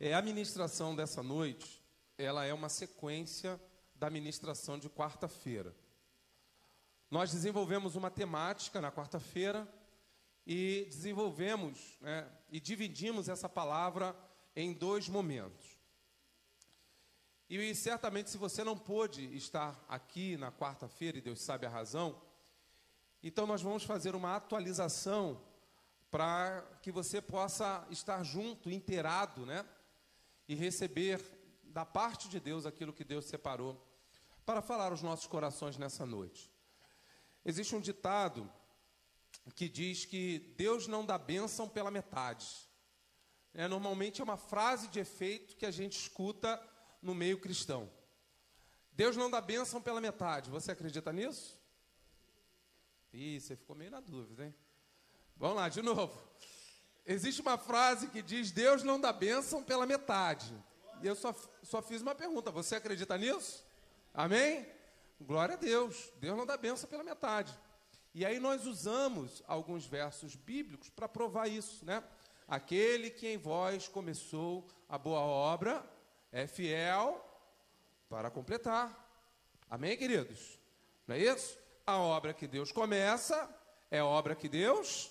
É, a ministração dessa noite, ela é uma sequência da ministração de quarta-feira. Nós desenvolvemos uma temática na quarta-feira e desenvolvemos né, e dividimos essa palavra em dois momentos. E certamente, se você não pôde estar aqui na quarta-feira, e Deus sabe a razão, então nós vamos fazer uma atualização para que você possa estar junto, inteirado, né? E receber da parte de Deus aquilo que Deus separou para falar aos nossos corações nessa noite. Existe um ditado que diz que Deus não dá bênção pela metade. É, normalmente é uma frase de efeito que a gente escuta no meio cristão. Deus não dá bênção pela metade. Você acredita nisso? Ih, você ficou meio na dúvida, hein? Vamos lá, de novo. Existe uma frase que diz: Deus não dá bênção pela metade. E eu só, só fiz uma pergunta: você acredita nisso? Amém? Glória a Deus. Deus não dá bênção pela metade. E aí nós usamos alguns versos bíblicos para provar isso, né? Aquele que em vós começou a boa obra é fiel para completar. Amém, queridos? Não é isso? A obra que Deus começa é obra que Deus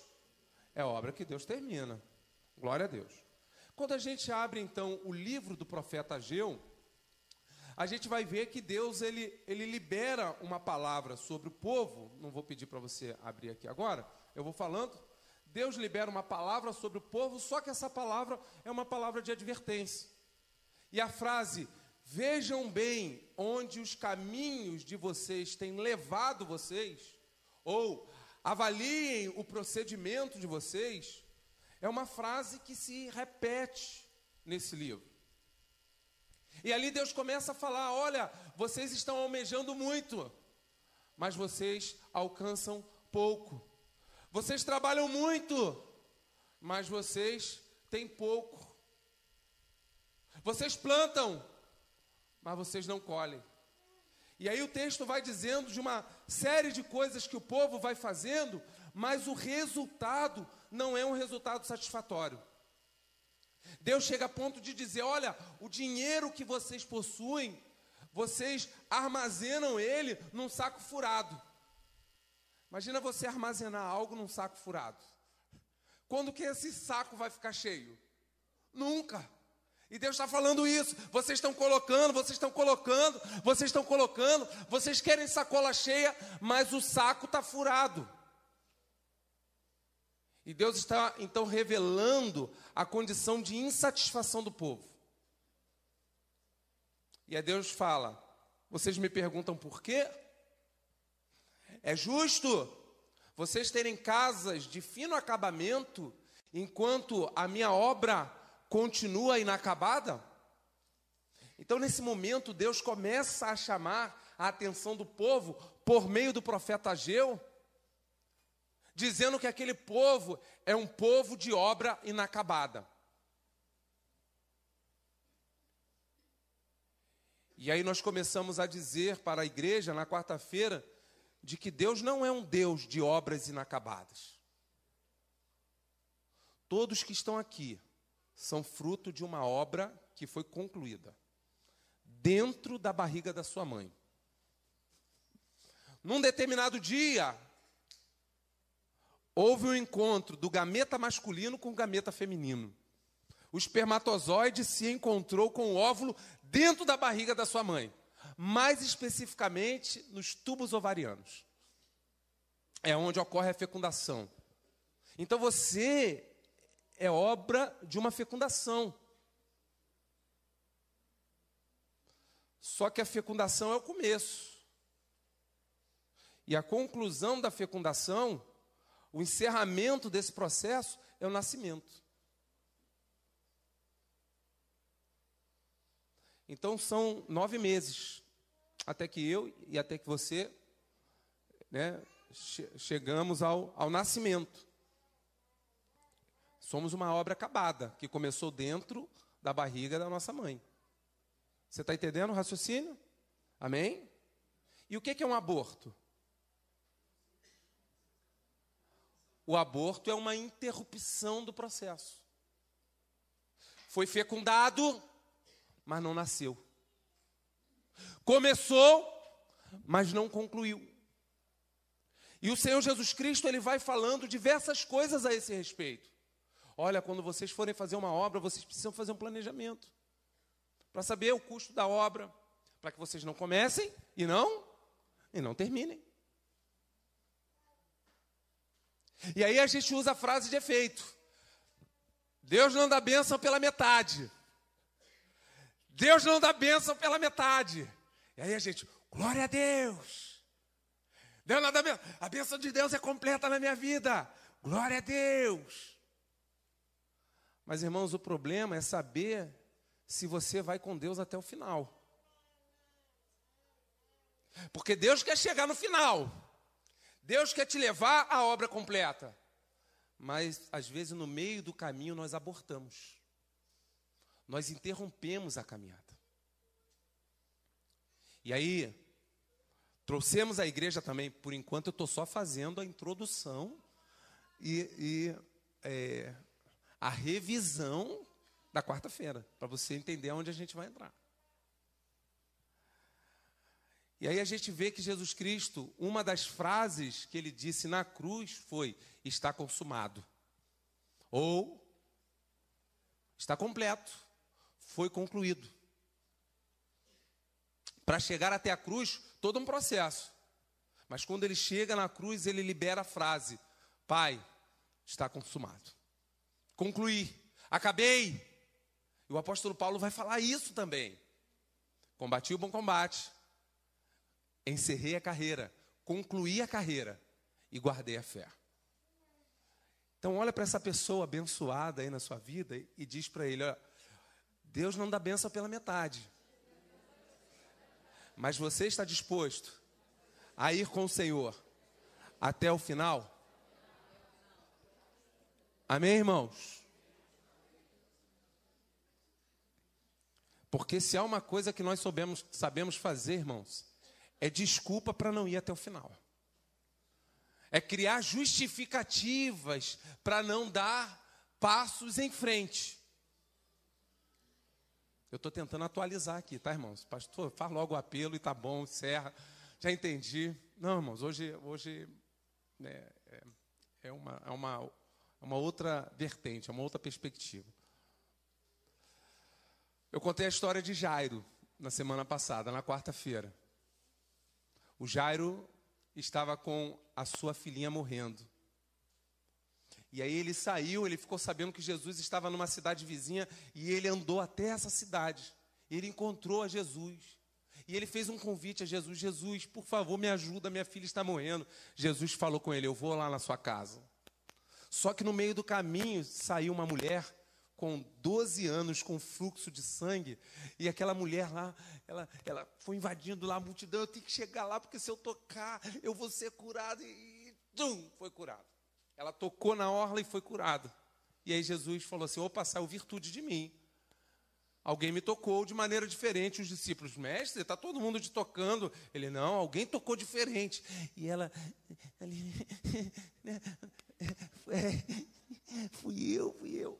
é obra que Deus termina. Glória a Deus. Quando a gente abre então o livro do profeta Ageu, a gente vai ver que Deus ele, ele libera uma palavra sobre o povo. Não vou pedir para você abrir aqui agora, eu vou falando. Deus libera uma palavra sobre o povo, só que essa palavra é uma palavra de advertência. E a frase, vejam bem onde os caminhos de vocês têm levado vocês, ou avaliem o procedimento de vocês, é uma frase que se repete nesse livro. E ali Deus começa a falar: olha, vocês estão almejando muito, mas vocês alcançam pouco. Vocês trabalham muito, mas vocês têm pouco. Vocês plantam, mas vocês não colhem. E aí o texto vai dizendo de uma série de coisas que o povo vai fazendo, mas o resultado não é um resultado satisfatório. Deus chega a ponto de dizer: olha, o dinheiro que vocês possuem, vocês armazenam ele num saco furado. Imagina você armazenar algo num saco furado. Quando que esse saco vai ficar cheio? Nunca. E Deus está falando isso. Vocês estão colocando, vocês estão colocando, vocês estão colocando, vocês querem sacola cheia, mas o saco está furado. E Deus está então revelando a condição de insatisfação do povo. E aí Deus fala: vocês me perguntam por quê? É justo vocês terem casas de fino acabamento enquanto a minha obra continua inacabada? Então, nesse momento, Deus começa a chamar a atenção do povo por meio do profeta Ageu, dizendo que aquele povo é um povo de obra inacabada. E aí nós começamos a dizer para a igreja na quarta-feira de que Deus não é um Deus de obras inacabadas. Todos que estão aqui são fruto de uma obra que foi concluída dentro da barriga da sua mãe. Num determinado dia, houve um encontro do gameta masculino com o gameta feminino. O espermatozoide se encontrou com o óvulo dentro da barriga da sua mãe, mais especificamente nos tubos ovarianos. É onde ocorre a fecundação. Então você é obra de uma fecundação. Só que a fecundação é o começo. E a conclusão da fecundação, o encerramento desse processo, é o nascimento. Então são nove meses até que eu e até que você né, chegamos ao, ao nascimento. Somos uma obra acabada, que começou dentro da barriga da nossa mãe. Você está entendendo o raciocínio? Amém? E o que é um aborto? O aborto é uma interrupção do processo. foi fecundado, mas não nasceu. Começou, mas não concluiu. E o Senhor Jesus Cristo, ele vai falando diversas coisas a esse respeito. Olha, quando vocês forem fazer uma obra, vocês precisam fazer um planejamento. Para saber o custo da obra, para que vocês não comecem e não e não terminem. E aí a gente usa a frase de efeito. Deus não dá bênção pela metade. Deus não dá bênção pela metade. E aí a gente, glória a Deus. Deus não dá bênção. A bênção de Deus é completa na minha vida. Glória a Deus. Mas irmãos, o problema é saber se você vai com Deus até o final. Porque Deus quer chegar no final. Deus quer te levar à obra completa. Mas, às vezes, no meio do caminho, nós abortamos. Nós interrompemos a caminhada. E aí, trouxemos a igreja também, por enquanto eu estou só fazendo a introdução e, e é, a revisão da quarta-feira, para você entender onde a gente vai entrar. E aí a gente vê que Jesus Cristo, uma das frases que ele disse na cruz foi: está consumado. Ou está completo, foi concluído. Para chegar até a cruz, todo um processo. Mas quando ele chega na cruz, ele libera a frase: Pai, está consumado. Concluí, acabei. E o apóstolo Paulo vai falar isso também. Combati o bom combate, encerrei a carreira, concluí a carreira e guardei a fé. Então olha para essa pessoa abençoada aí na sua vida e diz para ele, ó, Deus não dá benção pela metade. Mas você está disposto a ir com o Senhor até o final? Amém, irmãos? Porque se há uma coisa que nós sabemos, sabemos fazer, irmãos, é desculpa para não ir até o final. É criar justificativas para não dar passos em frente. Eu estou tentando atualizar aqui, tá, irmãos? Pastor, faz logo o apelo e tá bom, encerra. Já entendi. Não, irmãos, hoje, hoje né, é, é, uma, é, uma, é uma outra vertente, é uma outra perspectiva. Eu contei a história de Jairo na semana passada, na quarta-feira. O Jairo estava com a sua filhinha morrendo. E aí ele saiu, ele ficou sabendo que Jesus estava numa cidade vizinha e ele andou até essa cidade. Ele encontrou a Jesus. E ele fez um convite a Jesus: Jesus, por favor, me ajuda, minha filha está morrendo. Jesus falou com ele: Eu vou lá na sua casa. Só que no meio do caminho saiu uma mulher com 12 anos com fluxo de sangue, e aquela mulher lá, ela, ela foi invadindo lá a multidão, eu tenho que chegar lá, porque se eu tocar, eu vou ser curado, e, tum, foi curado. Ela tocou na orla e foi curado. E aí Jesus falou assim, opa, saiu virtude de mim. Alguém me tocou de maneira diferente. Os discípulos, mestre, está todo mundo te tocando. Ele, não, alguém tocou diferente. E ela, ali, é, fui eu, fui eu.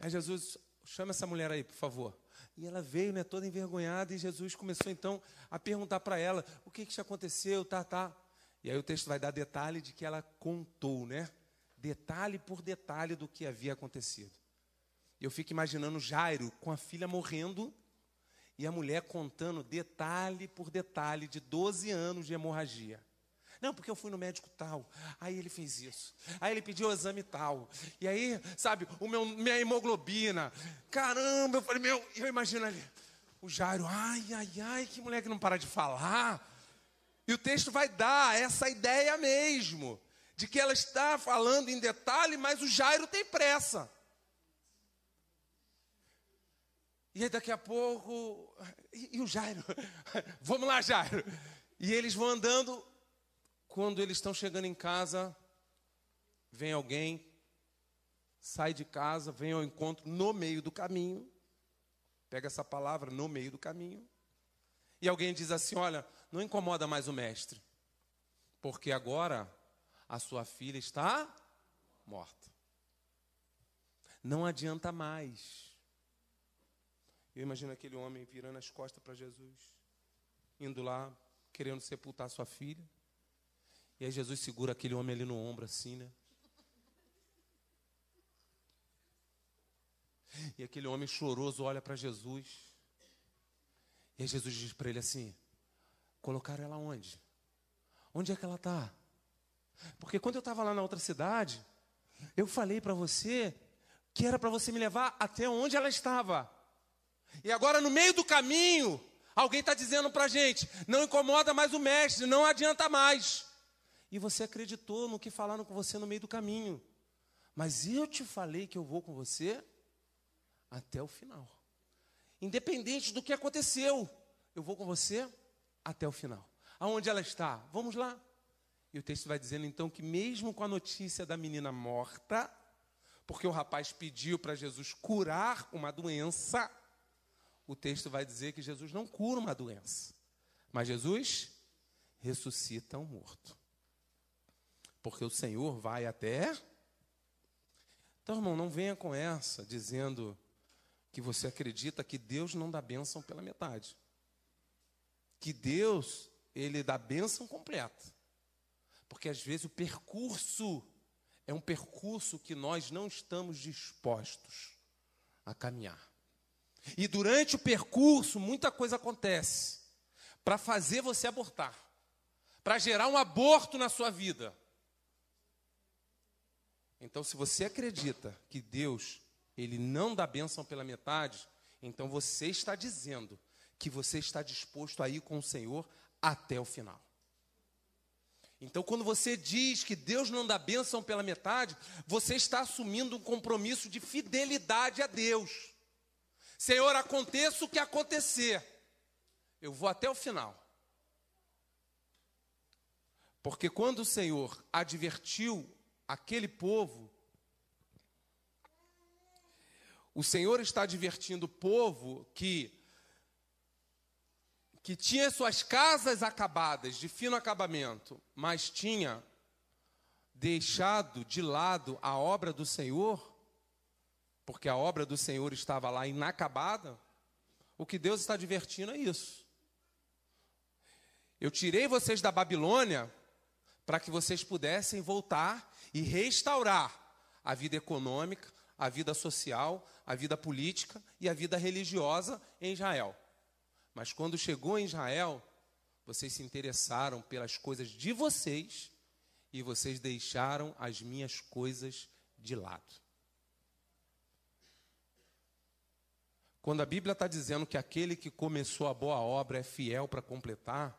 Aí Jesus, chama essa mulher aí, por favor. E ela veio, né, toda envergonhada, e Jesus começou então a perguntar para ela: o que que aconteceu, tá, tá. E aí o texto vai dar detalhe de que ela contou, né? Detalhe por detalhe do que havia acontecido. Eu fico imaginando Jairo com a filha morrendo e a mulher contando detalhe por detalhe de 12 anos de hemorragia. Não, porque eu fui no médico tal. Aí ele fez isso. Aí ele pediu o exame tal. E aí, sabe, o meu, minha hemoglobina. Caramba, eu falei, meu, eu imagino ali. O Jairo, ai, ai, ai, que mulher que não para de falar. E o texto vai dar essa ideia mesmo. De que ela está falando em detalhe, mas o Jairo tem pressa. E aí daqui a pouco. E, e o Jairo? Vamos lá, Jairo. E eles vão andando quando eles estão chegando em casa, vem alguém, sai de casa, vem ao encontro no meio do caminho, pega essa palavra, no meio do caminho, e alguém diz assim: Olha, não incomoda mais o mestre, porque agora a sua filha está morta. Não adianta mais. Eu imagino aquele homem virando as costas para Jesus, indo lá, querendo sepultar sua filha. E aí Jesus segura aquele homem ali no ombro, assim, né? E aquele homem choroso olha para Jesus. E aí Jesus diz para ele assim: Colocaram ela onde? Onde é que ela está? Porque quando eu estava lá na outra cidade, eu falei para você que era para você me levar até onde ela estava. E agora, no meio do caminho, alguém está dizendo para a gente: não incomoda mais o mestre, não adianta mais. E você acreditou no que falaram com você no meio do caminho. Mas eu te falei que eu vou com você até o final. Independente do que aconteceu, eu vou com você até o final. Aonde ela está? Vamos lá. E o texto vai dizendo então que, mesmo com a notícia da menina morta, porque o rapaz pediu para Jesus curar uma doença, o texto vai dizer que Jesus não cura uma doença, mas Jesus ressuscita um morto. Porque o Senhor vai até. Então, irmão, não venha com essa dizendo que você acredita que Deus não dá bênção pela metade. Que Deus, ele dá bênção completa. Porque às vezes o percurso é um percurso que nós não estamos dispostos a caminhar. E durante o percurso, muita coisa acontece para fazer você abortar, para gerar um aborto na sua vida. Então, se você acredita que Deus ele não dá bênção pela metade, então você está dizendo que você está disposto a ir com o Senhor até o final. Então, quando você diz que Deus não dá bênção pela metade, você está assumindo um compromisso de fidelidade a Deus. Senhor, aconteça o que acontecer, eu vou até o final. Porque quando o Senhor advertiu aquele povo o Senhor está advertindo o povo que que tinha suas casas acabadas, de fino acabamento, mas tinha deixado de lado a obra do Senhor, porque a obra do Senhor estava lá inacabada, o que Deus está advertindo é isso. Eu tirei vocês da Babilônia para que vocês pudessem voltar e restaurar a vida econômica, a vida social, a vida política e a vida religiosa em Israel. Mas quando chegou em Israel, vocês se interessaram pelas coisas de vocês e vocês deixaram as minhas coisas de lado. Quando a Bíblia está dizendo que aquele que começou a boa obra é fiel para completar,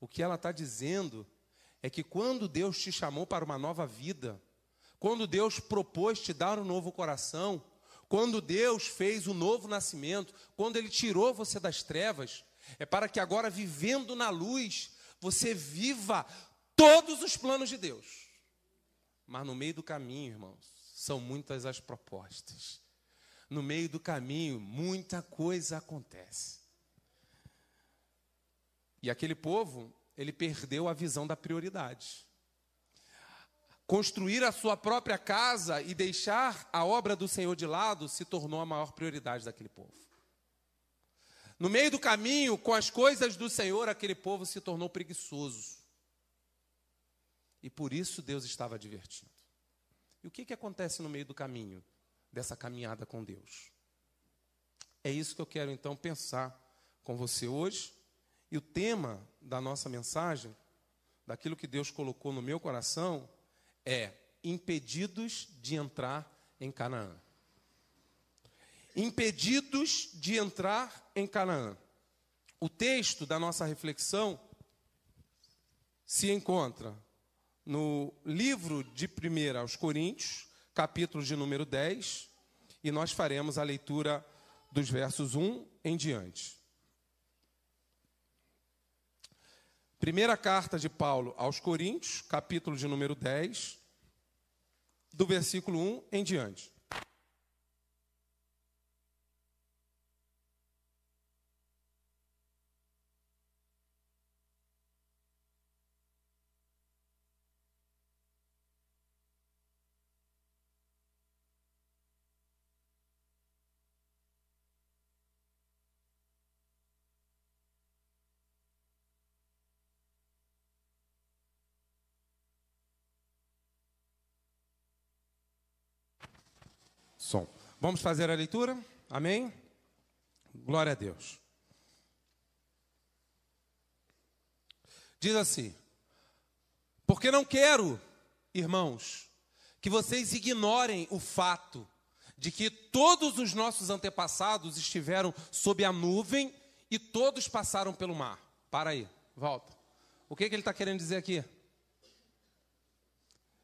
o que ela está dizendo é que quando Deus te chamou para uma nova vida, quando Deus propôs te dar um novo coração, quando Deus fez o um novo nascimento, quando Ele tirou você das trevas, é para que agora, vivendo na luz, você viva todos os planos de Deus. Mas no meio do caminho, irmãos, são muitas as propostas. No meio do caminho, muita coisa acontece. E aquele povo, ele perdeu a visão da prioridade construir a sua própria casa e deixar a obra do Senhor de lado se tornou a maior prioridade daquele povo. No meio do caminho, com as coisas do Senhor, aquele povo se tornou preguiçoso. E por isso Deus estava advertindo. E o que, que acontece no meio do caminho dessa caminhada com Deus? É isso que eu quero então pensar com você hoje. E o tema da nossa mensagem, daquilo que Deus colocou no meu coração, é impedidos de entrar em Canaã. Impedidos de entrar em Canaã. O texto da nossa reflexão se encontra no livro de 1 aos Coríntios, capítulo de número 10, e nós faremos a leitura dos versos 1 em diante. Primeira carta de Paulo aos Coríntios, capítulo de número 10, do versículo 1 em diante. Som. Vamos fazer a leitura? Amém? Glória a Deus. Diz assim: Porque não quero, irmãos, que vocês ignorem o fato de que todos os nossos antepassados estiveram sob a nuvem e todos passaram pelo mar. Para aí, volta. O que, que ele está querendo dizer aqui?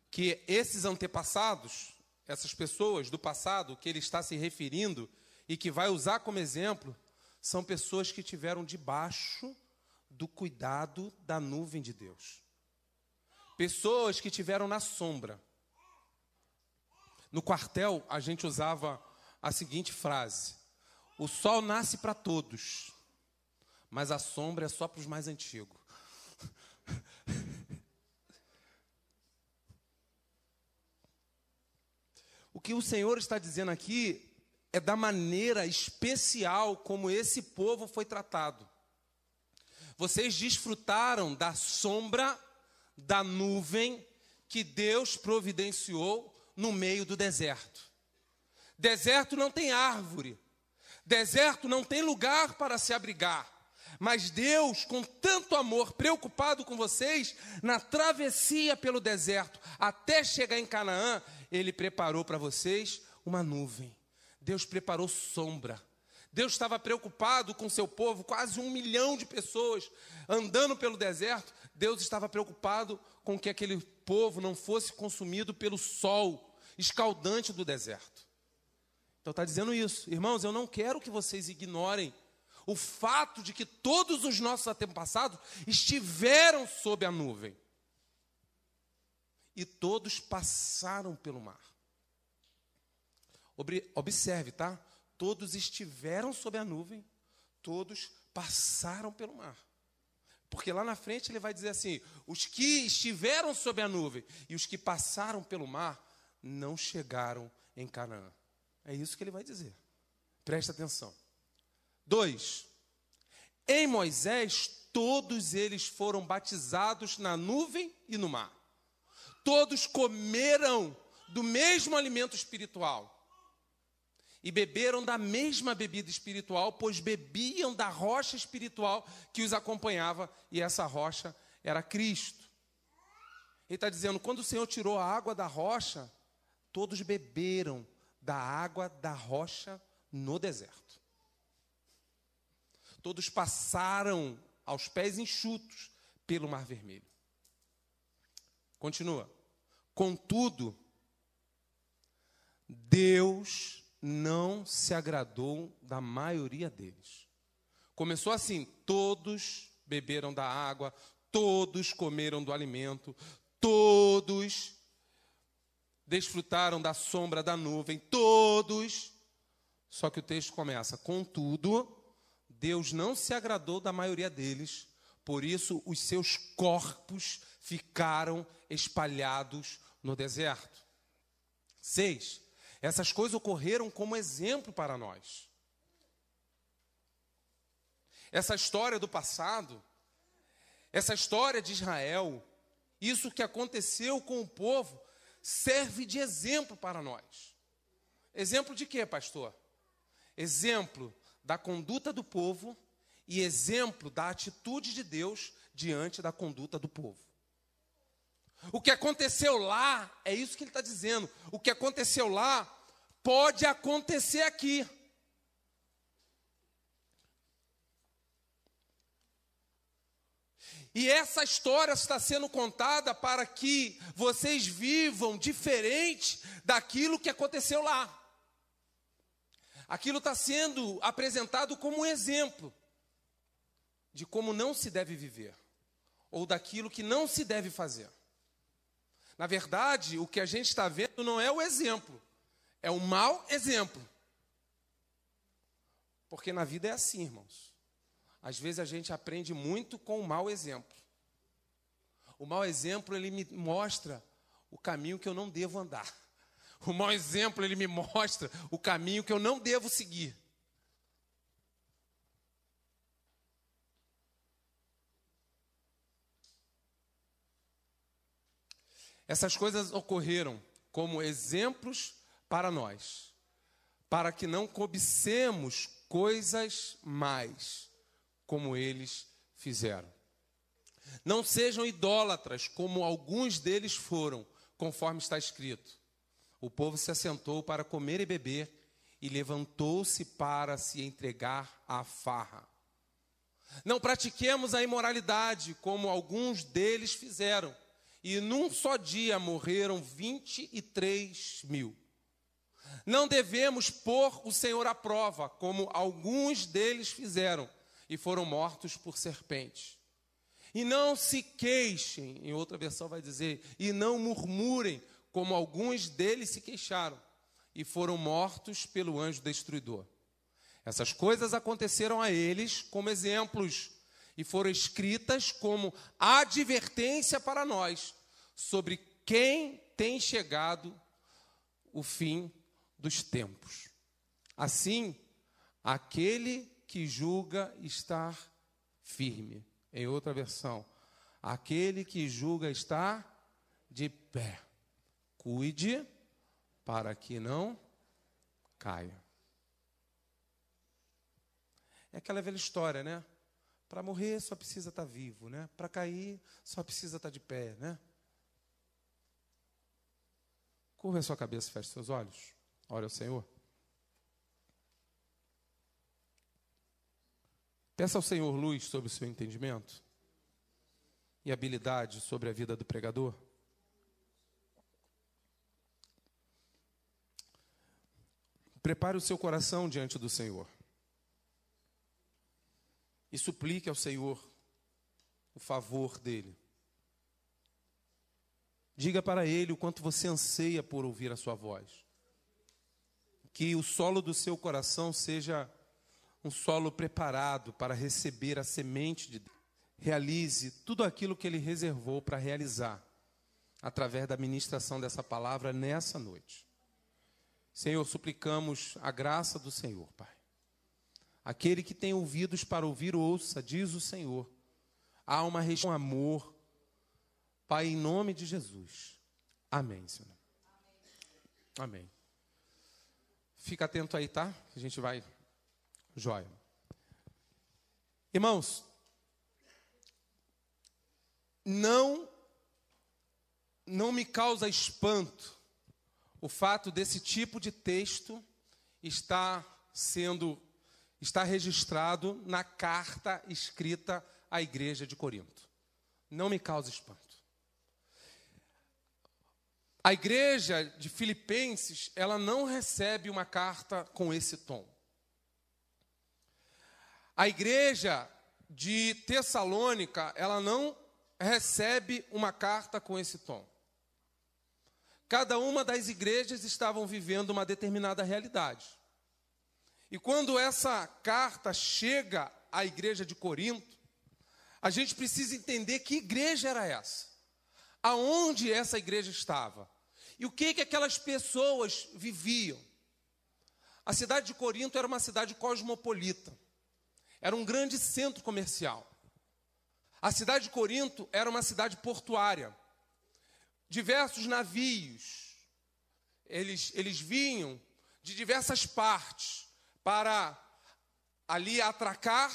Que esses antepassados, essas pessoas do passado que ele está se referindo e que vai usar como exemplo, são pessoas que tiveram debaixo do cuidado da nuvem de Deus. Pessoas que tiveram na sombra. No quartel, a gente usava a seguinte frase: O sol nasce para todos, mas a sombra é só para os mais antigos. O que o Senhor está dizendo aqui é da maneira especial como esse povo foi tratado. Vocês desfrutaram da sombra da nuvem que Deus providenciou no meio do deserto. Deserto não tem árvore, deserto não tem lugar para se abrigar. Mas Deus, com tanto amor, preocupado com vocês, na travessia pelo deserto, até chegar em Canaã, Ele preparou para vocês uma nuvem. Deus preparou sombra. Deus estava preocupado com seu povo, quase um milhão de pessoas andando pelo deserto. Deus estava preocupado com que aquele povo não fosse consumido pelo sol escaldante do deserto. Então está dizendo isso, irmãos. Eu não quero que vocês ignorem o fato de que todos os nossos antepassados estiveram sob a nuvem e todos passaram pelo mar. Observe, tá? Todos estiveram sob a nuvem, todos passaram pelo mar. Porque lá na frente ele vai dizer assim: os que estiveram sob a nuvem e os que passaram pelo mar não chegaram em Canaã. É isso que ele vai dizer. Presta atenção. Dois, em Moisés, todos eles foram batizados na nuvem e no mar. Todos comeram do mesmo alimento espiritual e beberam da mesma bebida espiritual, pois bebiam da rocha espiritual que os acompanhava, e essa rocha era Cristo. Ele está dizendo: quando o Senhor tirou a água da rocha, todos beberam da água da rocha no deserto. Todos passaram aos pés enxutos pelo Mar Vermelho. Continua. Contudo, Deus não se agradou da maioria deles. Começou assim: todos beberam da água, todos comeram do alimento, todos desfrutaram da sombra da nuvem, todos. Só que o texto começa: contudo, Deus não se agradou da maioria deles, por isso os seus corpos ficaram espalhados no deserto. Seis. Essas coisas ocorreram como exemplo para nós. Essa história do passado, essa história de Israel, isso que aconteceu com o povo, serve de exemplo para nós. Exemplo de quê, pastor? Exemplo da conduta do povo e exemplo da atitude de Deus diante da conduta do povo. O que aconteceu lá, é isso que ele está dizendo. O que aconteceu lá pode acontecer aqui. E essa história está sendo contada para que vocês vivam diferente daquilo que aconteceu lá. Aquilo está sendo apresentado como um exemplo de como não se deve viver, ou daquilo que não se deve fazer. Na verdade, o que a gente está vendo não é o exemplo, é um mau exemplo. Porque na vida é assim, irmãos. Às vezes a gente aprende muito com o mau exemplo. O mau exemplo, ele me mostra o caminho que eu não devo andar. O mau exemplo, ele me mostra o caminho que eu não devo seguir. Essas coisas ocorreram como exemplos para nós. para que não cobicemos coisas mais, como eles fizeram. Não sejam idólatras, como alguns deles foram, conforme está escrito. O povo se assentou para comer e beber e levantou-se para se entregar à farra. Não pratiquemos a imoralidade, como alguns deles fizeram, e num só dia morreram 23 mil. Não devemos pôr o Senhor à prova, como alguns deles fizeram, e foram mortos por serpentes. E não se queixem, em outra versão vai dizer, e não murmurem, como alguns deles se queixaram, e foram mortos pelo anjo destruidor. Essas coisas aconteceram a eles como exemplos e foram escritas como advertência para nós sobre quem tem chegado o fim dos tempos. Assim, aquele que julga estar firme. Em outra versão, aquele que julga estar de pé. Cuide para que não caia. É aquela velha história, né? Para morrer só precisa estar tá vivo, né? Para cair só precisa estar tá de pé, né? Curva a sua cabeça, feche seus olhos. Ore ao Senhor. Peça ao Senhor luz sobre o seu entendimento e habilidade sobre a vida do pregador. Prepare o seu coração diante do Senhor e suplique ao Senhor o favor dele. Diga para ele o quanto você anseia por ouvir a sua voz. Que o solo do seu coração seja um solo preparado para receber a semente de Deus. Realize tudo aquilo que ele reservou para realizar através da ministração dessa palavra nessa noite. Senhor, suplicamos a graça do Senhor, Pai. Aquele que tem ouvidos para ouvir, ouça, diz o Senhor. Há uma região amor. Pai, em nome de Jesus. Amém, Senhor. Amém. Fica atento aí, tá? A gente vai. Jóia. Irmãos, não não me causa espanto o fato desse tipo de texto estar sendo está registrado na carta escrita à igreja de Corinto. Não me causa espanto. A igreja de Filipenses, ela não recebe uma carta com esse tom. A igreja de Tessalônica, ela não recebe uma carta com esse tom. Cada uma das igrejas estavam vivendo uma determinada realidade. E quando essa carta chega à igreja de Corinto, a gente precisa entender que igreja era essa, aonde essa igreja estava e o que que aquelas pessoas viviam. A cidade de Corinto era uma cidade cosmopolita, era um grande centro comercial. A cidade de Corinto era uma cidade portuária. Diversos navios, eles, eles vinham de diversas partes para ali atracar,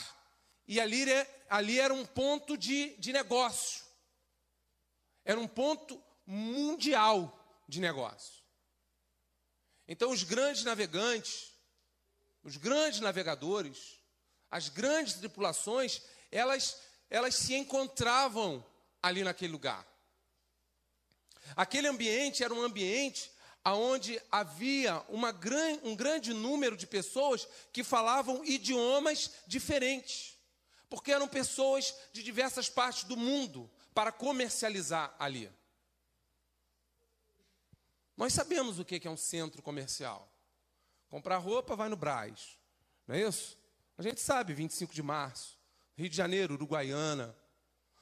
e ali, ali era um ponto de, de negócio. Era um ponto mundial de negócio. Então, os grandes navegantes, os grandes navegadores, as grandes tripulações, elas, elas se encontravam ali naquele lugar. Aquele ambiente era um ambiente aonde havia uma gran, um grande número de pessoas que falavam idiomas diferentes, porque eram pessoas de diversas partes do mundo para comercializar ali. Nós sabemos o que é um centro comercial. Comprar roupa vai no Braz, não é isso? A gente sabe, 25 de março, Rio de Janeiro, Uruguaiana,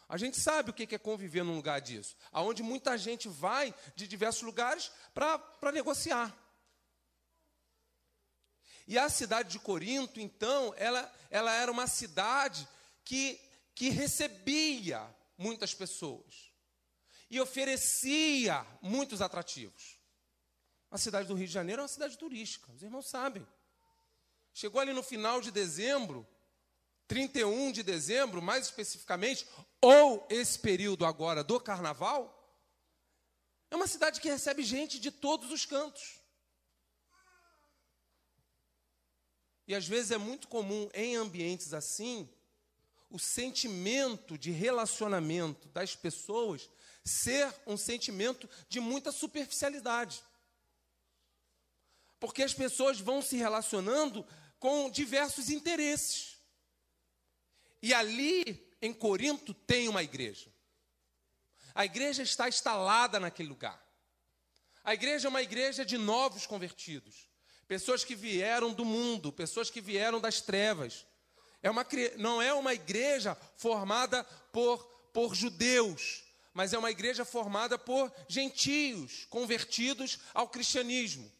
a gente sabe o que é conviver num lugar disso, aonde muita gente vai de diversos lugares para negociar. E a cidade de Corinto, então, ela, ela era uma cidade que, que recebia muitas pessoas e oferecia muitos atrativos. A cidade do Rio de Janeiro é uma cidade turística, os irmãos sabem. Chegou ali no final de dezembro, 31 de dezembro, mais especificamente, ou esse período agora do carnaval, é uma cidade que recebe gente de todos os cantos. E às vezes é muito comum em ambientes assim, o sentimento de relacionamento das pessoas ser um sentimento de muita superficialidade. Porque as pessoas vão se relacionando com diversos interesses. E ali, em Corinto, tem uma igreja. A igreja está instalada naquele lugar. A igreja é uma igreja de novos convertidos. Pessoas que vieram do mundo, pessoas que vieram das trevas. É uma, não é uma igreja formada por, por judeus, mas é uma igreja formada por gentios convertidos ao cristianismo.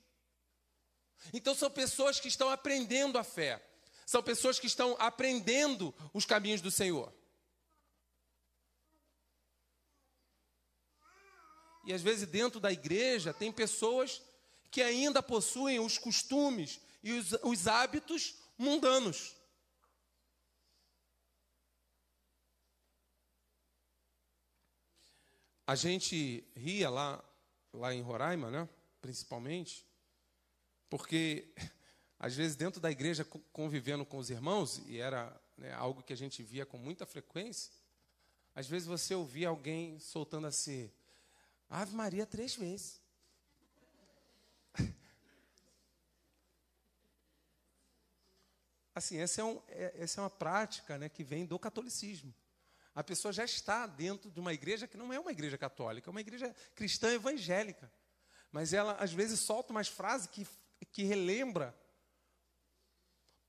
Então são pessoas que estão aprendendo a fé, são pessoas que estão aprendendo os caminhos do Senhor. E às vezes dentro da igreja tem pessoas que ainda possuem os costumes e os, os hábitos mundanos. A gente ria lá, lá em Roraima, né? principalmente, porque, às vezes, dentro da igreja, convivendo com os irmãos, e era né, algo que a gente via com muita frequência, às vezes você ouvia alguém soltando assim, Ave Maria três vezes. Assim, essa é, um, é, essa é uma prática né, que vem do catolicismo. A pessoa já está dentro de uma igreja que não é uma igreja católica, é uma igreja cristã evangélica. Mas ela, às vezes, solta umas frases que que relembra.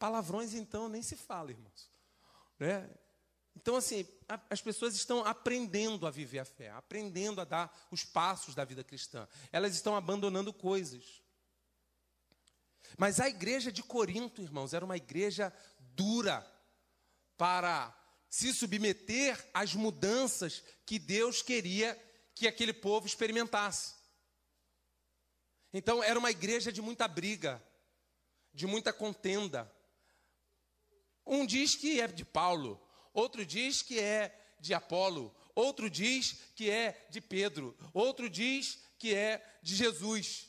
Palavrões, então, nem se fala, irmãos. Né? Então, assim, a, as pessoas estão aprendendo a viver a fé, aprendendo a dar os passos da vida cristã. Elas estão abandonando coisas. Mas a igreja de Corinto, irmãos, era uma igreja dura para se submeter às mudanças que Deus queria que aquele povo experimentasse. Então era uma igreja de muita briga, de muita contenda. Um diz que é de Paulo, outro diz que é de Apolo, outro diz que é de Pedro, outro diz que é de Jesus.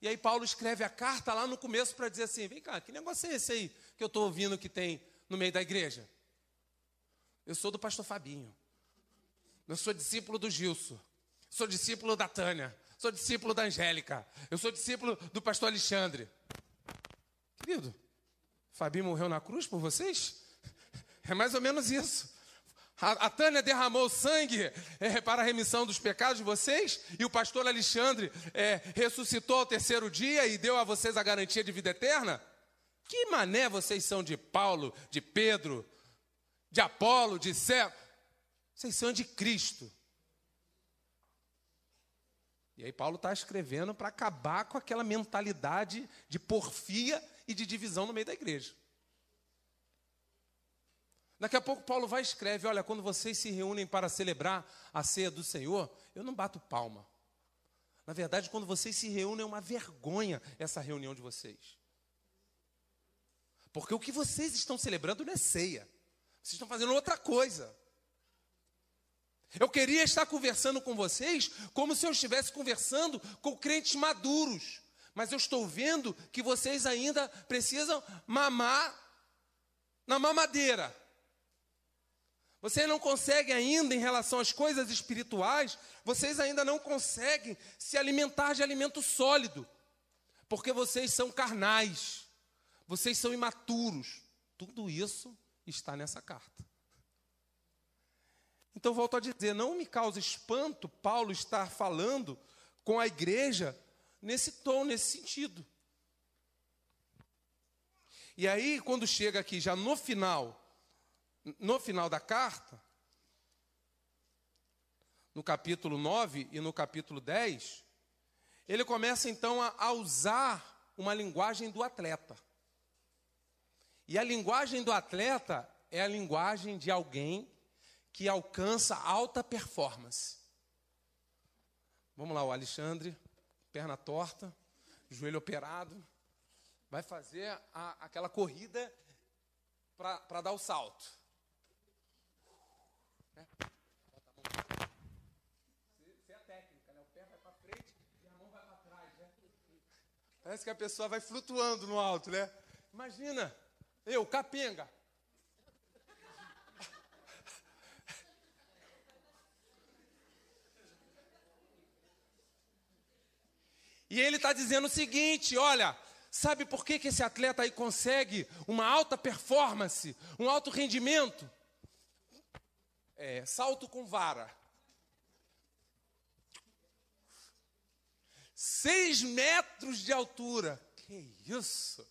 E aí Paulo escreve a carta lá no começo para dizer assim: vem cá, que negócio é esse aí que eu estou ouvindo que tem no meio da igreja? Eu sou do pastor Fabinho. Eu sou discípulo do Gilson. Sou discípulo da Tânia sou discípulo da Angélica, eu sou discípulo do pastor Alexandre. Querido, Fabinho morreu na cruz por vocês? É mais ou menos isso. A, a Tânia derramou sangue é, para a remissão dos pecados de vocês, e o pastor Alexandre é, ressuscitou ao terceiro dia e deu a vocês a garantia de vida eterna? Que mané vocês são de Paulo, de Pedro, de Apolo, de Cé? Vocês são de Cristo. E aí Paulo está escrevendo para acabar com aquela mentalidade de porfia e de divisão no meio da igreja. Daqui a pouco Paulo vai e escreve: Olha, quando vocês se reúnem para celebrar a ceia do Senhor, eu não bato palma. Na verdade, quando vocês se reúnem, é uma vergonha essa reunião de vocês. Porque o que vocês estão celebrando não é ceia, vocês estão fazendo outra coisa. Eu queria estar conversando com vocês como se eu estivesse conversando com crentes maduros. Mas eu estou vendo que vocês ainda precisam mamar na mamadeira. Vocês não conseguem ainda, em relação às coisas espirituais, vocês ainda não conseguem se alimentar de alimento sólido. Porque vocês são carnais. Vocês são imaturos. Tudo isso está nessa carta. Então, volto a dizer, não me causa espanto Paulo estar falando com a igreja nesse tom, nesse sentido. E aí, quando chega aqui, já no final, no final da carta, no capítulo 9 e no capítulo 10, ele começa então a, usar uma linguagem do atleta. E a linguagem do atleta é a linguagem de alguém que alcança alta performance. Vamos lá, o Alexandre, perna torta, joelho operado, vai fazer a, aquela corrida para dar o salto. Né? É né? Né? Parece que a pessoa vai flutuando no alto, né? Imagina, eu, capenga. E ele está dizendo o seguinte: olha, sabe por que, que esse atleta aí consegue uma alta performance, um alto rendimento? É, salto com vara. Seis metros de altura. Que isso?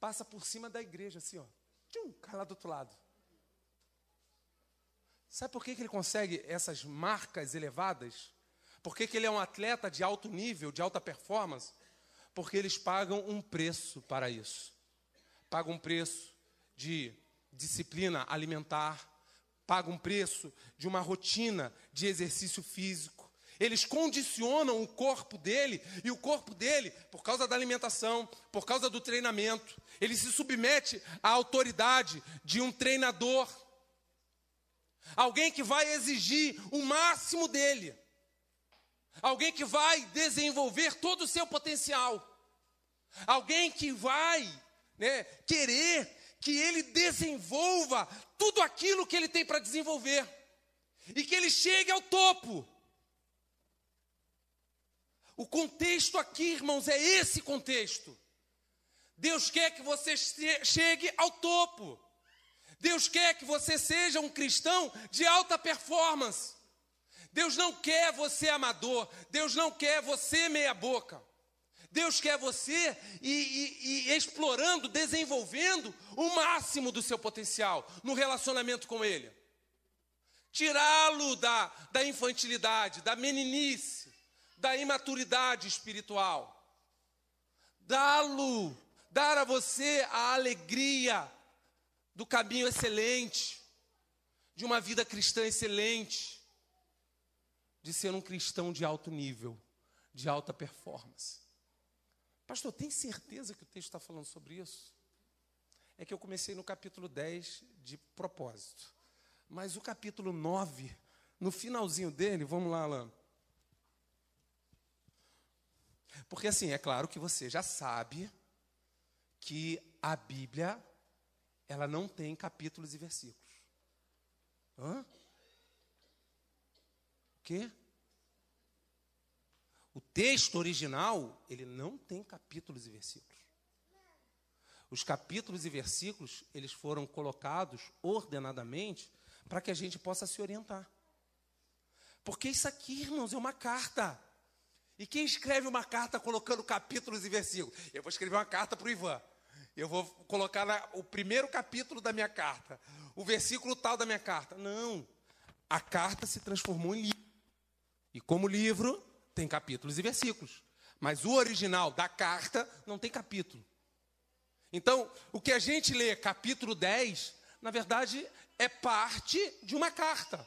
Passa por cima da igreja, assim, ó. Tchum, cai lá do outro lado. Sabe por que, que ele consegue essas marcas elevadas? Por que, que ele é um atleta de alto nível, de alta performance? Porque eles pagam um preço para isso. Pagam um preço de disciplina alimentar, pagam um preço de uma rotina de exercício físico. Eles condicionam o corpo dele, e o corpo dele, por causa da alimentação, por causa do treinamento, ele se submete à autoridade de um treinador. Alguém que vai exigir o máximo dele. Alguém que vai desenvolver todo o seu potencial. Alguém que vai né, querer que ele desenvolva tudo aquilo que ele tem para desenvolver. E que ele chegue ao topo. O contexto aqui, irmãos, é esse contexto. Deus quer que você chegue ao topo. Deus quer que você seja um cristão de alta performance. Deus não quer você amador, Deus não quer você meia-boca. Deus quer você e, e, e, explorando, desenvolvendo o máximo do seu potencial no relacionamento com Ele. Tirá-lo da, da infantilidade, da meninice, da imaturidade espiritual. Dá-lo, dar a você a alegria do caminho excelente, de uma vida cristã excelente de ser um cristão de alto nível, de alta performance. Pastor, tem certeza que o texto está falando sobre isso? É que eu comecei no capítulo 10 de propósito. Mas o capítulo 9, no finalzinho dele, vamos lá, Alain. Porque assim, é claro que você já sabe que a Bíblia, ela não tem capítulos e versículos. Hã? Quê? O texto original, ele não tem capítulos e versículos. Os capítulos e versículos, eles foram colocados ordenadamente para que a gente possa se orientar. Porque isso aqui, irmãos, é uma carta. E quem escreve uma carta colocando capítulos e versículos? Eu vou escrever uma carta para o Ivan. Eu vou colocar na, o primeiro capítulo da minha carta, o versículo tal da minha carta. Não. A carta se transformou em livro. E como livro, tem capítulos e versículos. Mas o original da carta não tem capítulo. Então, o que a gente lê, capítulo 10, na verdade, é parte de uma carta.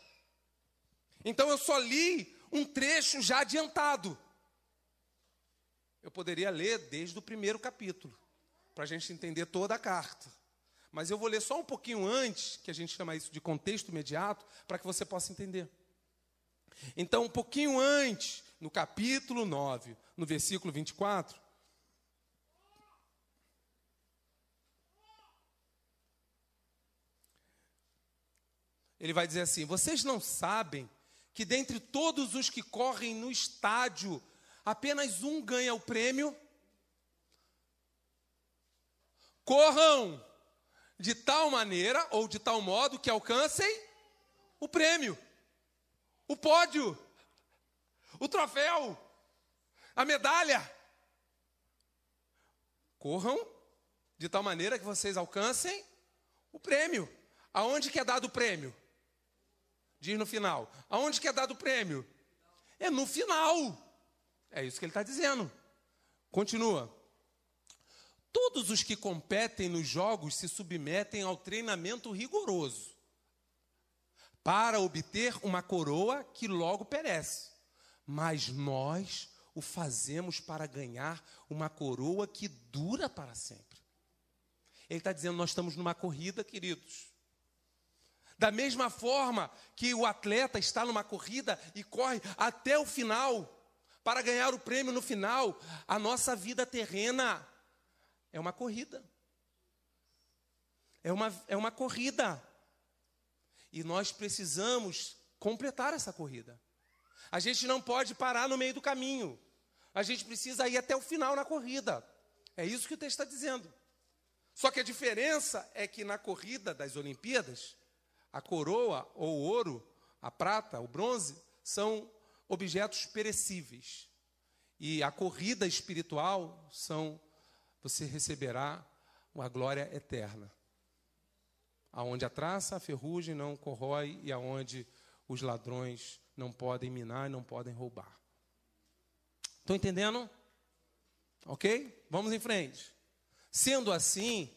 Então, eu só li um trecho já adiantado. Eu poderia ler desde o primeiro capítulo, para a gente entender toda a carta. Mas eu vou ler só um pouquinho antes, que a gente chama isso de contexto imediato, para que você possa entender. Então, um pouquinho antes, no capítulo 9, no versículo 24, ele vai dizer assim: Vocês não sabem que dentre todos os que correm no estádio, apenas um ganha o prêmio? Corram de tal maneira ou de tal modo que alcancem o prêmio o pódio, o troféu, a medalha. Corram de tal maneira que vocês alcancem o prêmio. Aonde que é dado o prêmio? Diz no final. Aonde que é dado o prêmio? É no final. É isso que ele está dizendo. Continua. Todos os que competem nos jogos se submetem ao treinamento rigoroso para obter uma coroa que logo perece. Mas nós o fazemos para ganhar uma coroa que dura para sempre. Ele está dizendo: nós estamos numa corrida, queridos. Da mesma forma que o atleta está numa corrida e corre até o final, para ganhar o prêmio no final, a nossa vida terrena é uma corrida. É uma, é uma corrida. E nós precisamos completar essa corrida. A gente não pode parar no meio do caminho. A gente precisa ir até o final na corrida. É isso que o texto está dizendo. Só que a diferença é que na corrida das Olimpíadas, a coroa ou o ouro, a prata, o bronze, são objetos perecíveis. E a corrida espiritual são você receberá uma glória eterna. Aonde a traça, a ferrugem não corrói e aonde os ladrões não podem minar e não podem roubar. Estão entendendo? Ok? Vamos em frente. Sendo assim,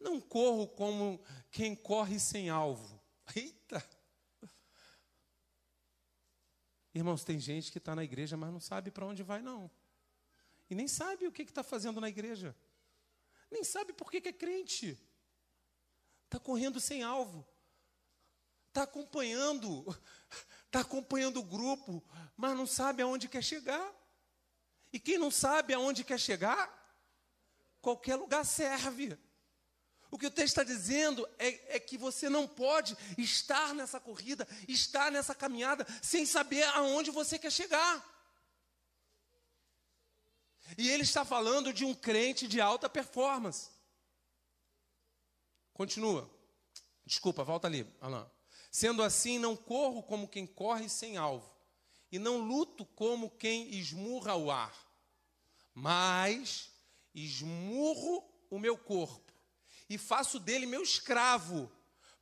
não corro como quem corre sem alvo. Eita! Irmãos, tem gente que está na igreja, mas não sabe para onde vai, não. E nem sabe o que está fazendo na igreja. Nem sabe por que, que é crente. Está correndo sem alvo. Está acompanhando. Está acompanhando o grupo, mas não sabe aonde quer chegar. E quem não sabe aonde quer chegar, qualquer lugar serve. O que o texto está dizendo é, é, que você não pode estar nessa corrida, estar nessa caminhada, sem saber aonde você quer chegar. E ele está falando de um crente de alta performance. Continua. Desculpa, volta ali, Alain. Sendo assim, não corro como quem corre sem alvo, e não luto como quem esmurra o ar mas esmurro o meu corpo e faço dele meu escravo,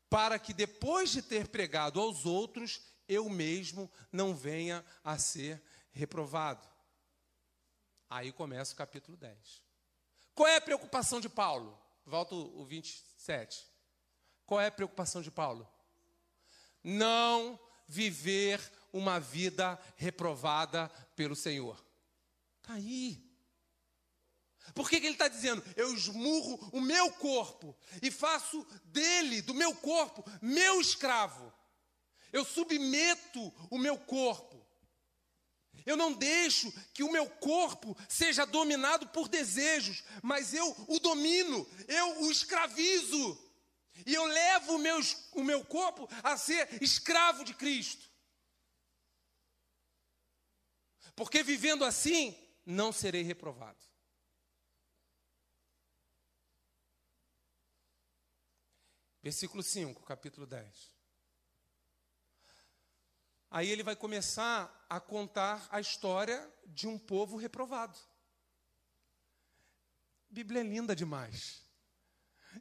para que depois de ter pregado aos outros, eu mesmo não venha a ser reprovado. Aí começa o capítulo 10. Qual é a preocupação de Paulo? Volta o 27. Qual é a preocupação de Paulo? Não viver uma vida reprovada pelo Senhor. Está aí. Por que, que ele está dizendo? Eu esmurro o meu corpo e faço dele, do meu corpo, meu escravo. Eu submeto o meu corpo. Eu não deixo que o meu corpo seja dominado por desejos, mas eu o domino, eu o escravizo. E eu levo o meu, o meu corpo a ser escravo de Cristo. Porque vivendo assim, não serei reprovado. Versículo 5, capítulo 10. Aí ele vai começar a contar a história de um povo reprovado. A Bíblia é linda demais.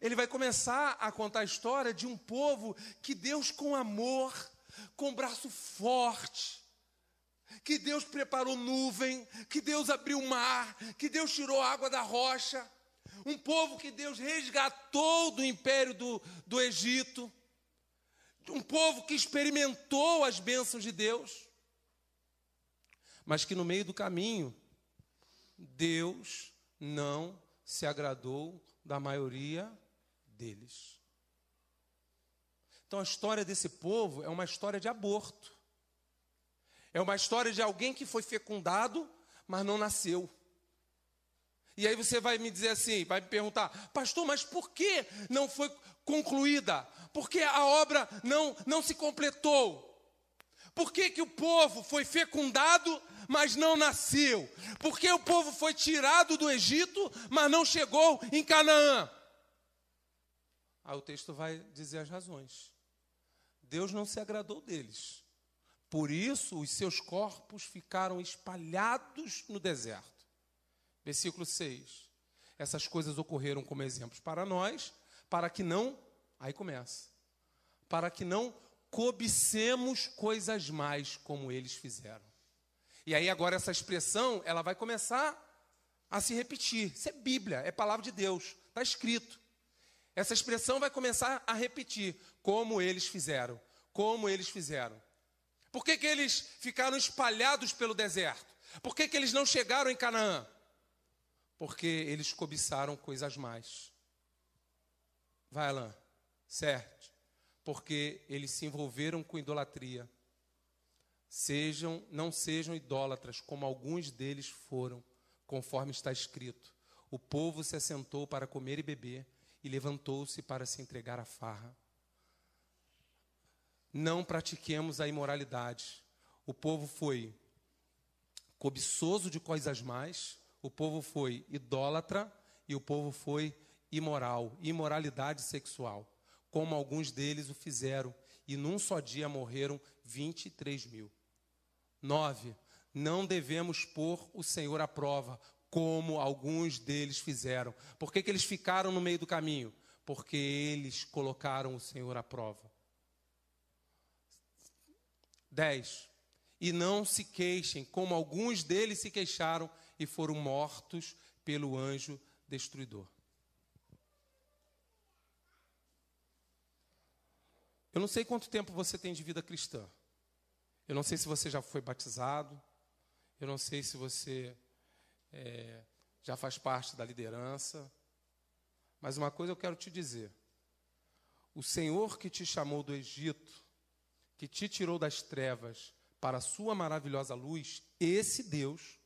Ele vai começar a contar a história de um povo que Deus, com amor, com braço forte, que Deus preparou nuvem, que Deus abriu mar, que Deus tirou água da rocha um povo que Deus resgatou do império do, do Egito, um povo que experimentou as bênçãos de Deus, mas que no meio do caminho, Deus não se agradou da maioria deles. Então a história desse povo é uma história de aborto. É uma história de alguém que foi fecundado, mas não nasceu. E aí você vai me dizer assim, vai me perguntar, pastor, mas por que não foi concluída? Por que a obra não, não se completou? Por que, que o povo foi fecundado, mas não nasceu? Por que o povo foi tirado do Egito, mas não chegou em Canaã? Aí o texto vai dizer as razões. Deus não se agradou deles. Por isso, os seus corpos ficaram espalhados no deserto. Versículo 6. Essas coisas ocorreram como exemplos para nós, para que não, aí começa, para que não cobicemos coisas mais como eles fizeram. E aí agora essa expressão, ela vai começar a se repetir. Isso é Bíblia, é palavra de Deus, está escrito. Essa expressão vai começar a repetir, como eles fizeram, como eles fizeram. Por que, que eles ficaram espalhados pelo deserto? Por que, que eles não chegaram em Canaã? Porque eles cobiçaram coisas mais. Vai, Alain. Certo. Porque eles se envolveram com idolatria. Sejam, não sejam idólatras, como alguns deles foram, conforme está escrito. O povo se assentou para comer e beber e levantou-se para se entregar à farra. Não pratiquemos a imoralidade. O povo foi cobiçoso de coisas mais, o povo foi idólatra e o povo foi imoral, imoralidade sexual, como alguns deles o fizeram, e num só dia morreram 23 mil. 9. Não devemos pôr o Senhor à prova, como alguns deles fizeram. Por que, que eles ficaram no meio do caminho? Porque eles colocaram o Senhor à prova. 10. E não se queixem, como alguns deles se queixaram e foram mortos pelo anjo destruidor. Eu não sei quanto tempo você tem de vida cristã. Eu não sei se você já foi batizado. Eu não sei se você é, já faz parte da liderança. Mas uma coisa eu quero te dizer: o Senhor que te chamou do Egito, que te tirou das trevas para a sua maravilhosa luz, esse Deus,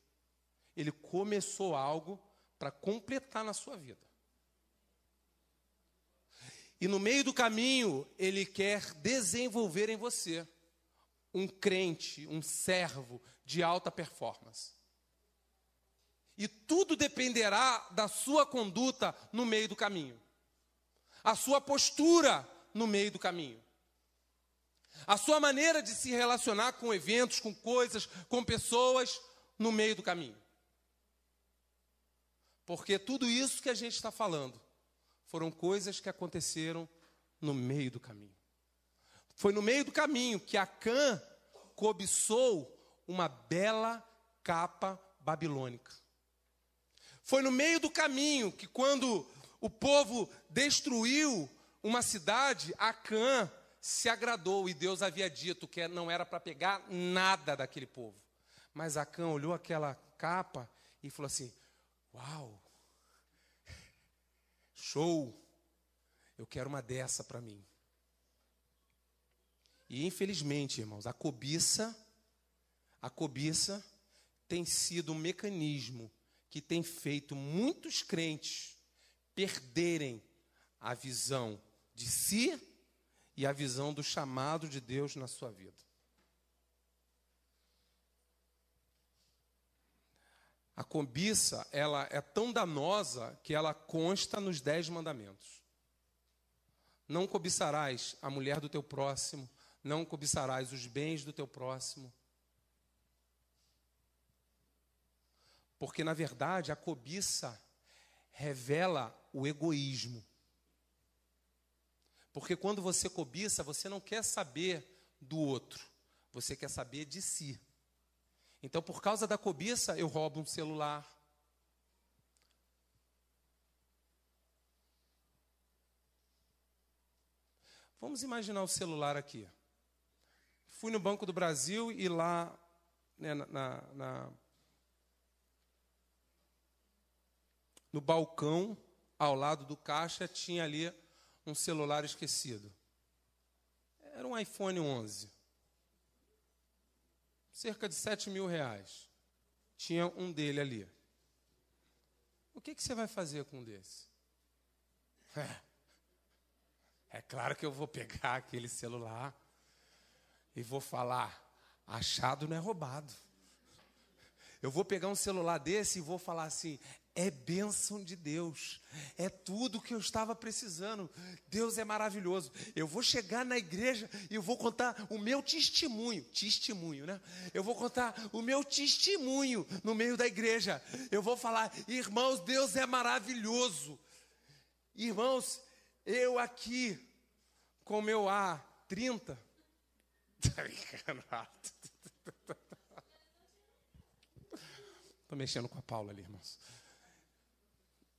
ele começou algo para completar na sua vida. E no meio do caminho, ele quer desenvolver em você um crente, um servo de alta performance. E tudo dependerá da sua conduta no meio do caminho, a sua postura no meio do caminho, a sua maneira de se relacionar com eventos, com coisas, com pessoas no meio do caminho. Porque tudo isso que a gente está falando foram coisas que aconteceram no meio do caminho. Foi no meio do caminho que Acã cobiçou uma bela capa babilônica. Foi no meio do caminho que, quando o povo destruiu uma cidade, Acã se agradou e Deus havia dito que não era para pegar nada daquele povo. Mas Acã olhou aquela capa e falou assim: Uau, Show! Eu quero uma dessa para mim. E infelizmente, irmãos, a cobiça, a cobiça tem sido um mecanismo que tem feito muitos crentes perderem a visão de si e a visão do chamado de Deus na sua vida. A cobiça, ela é tão danosa que ela consta nos dez mandamentos. Não cobiçarás a mulher do teu próximo, não cobiçarás os bens do teu próximo. Porque, na verdade, a cobiça revela o egoísmo. Porque quando você cobiça, você não quer saber do outro, você quer saber de si. Então, por causa da cobiça, eu roubo um celular. Vamos imaginar o celular aqui. Fui no Banco do Brasil e lá né, na, na, no balcão, ao lado do caixa, tinha ali um celular esquecido. Era um iPhone 11 cerca de 7 mil reais. Tinha um dele ali. O que, que você vai fazer com um desse? É, é claro que eu vou pegar aquele celular e vou falar: achado não é roubado. Eu vou pegar um celular desse e vou falar assim: é bênção de Deus, é tudo que eu estava precisando. Deus é maravilhoso. Eu vou chegar na igreja e eu vou contar o meu testemunho, testemunho, né? Eu vou contar o meu testemunho no meio da igreja. Eu vou falar, irmãos, Deus é maravilhoso. Irmãos, eu aqui com meu A30, Estou mexendo com a Paula ali, irmãos.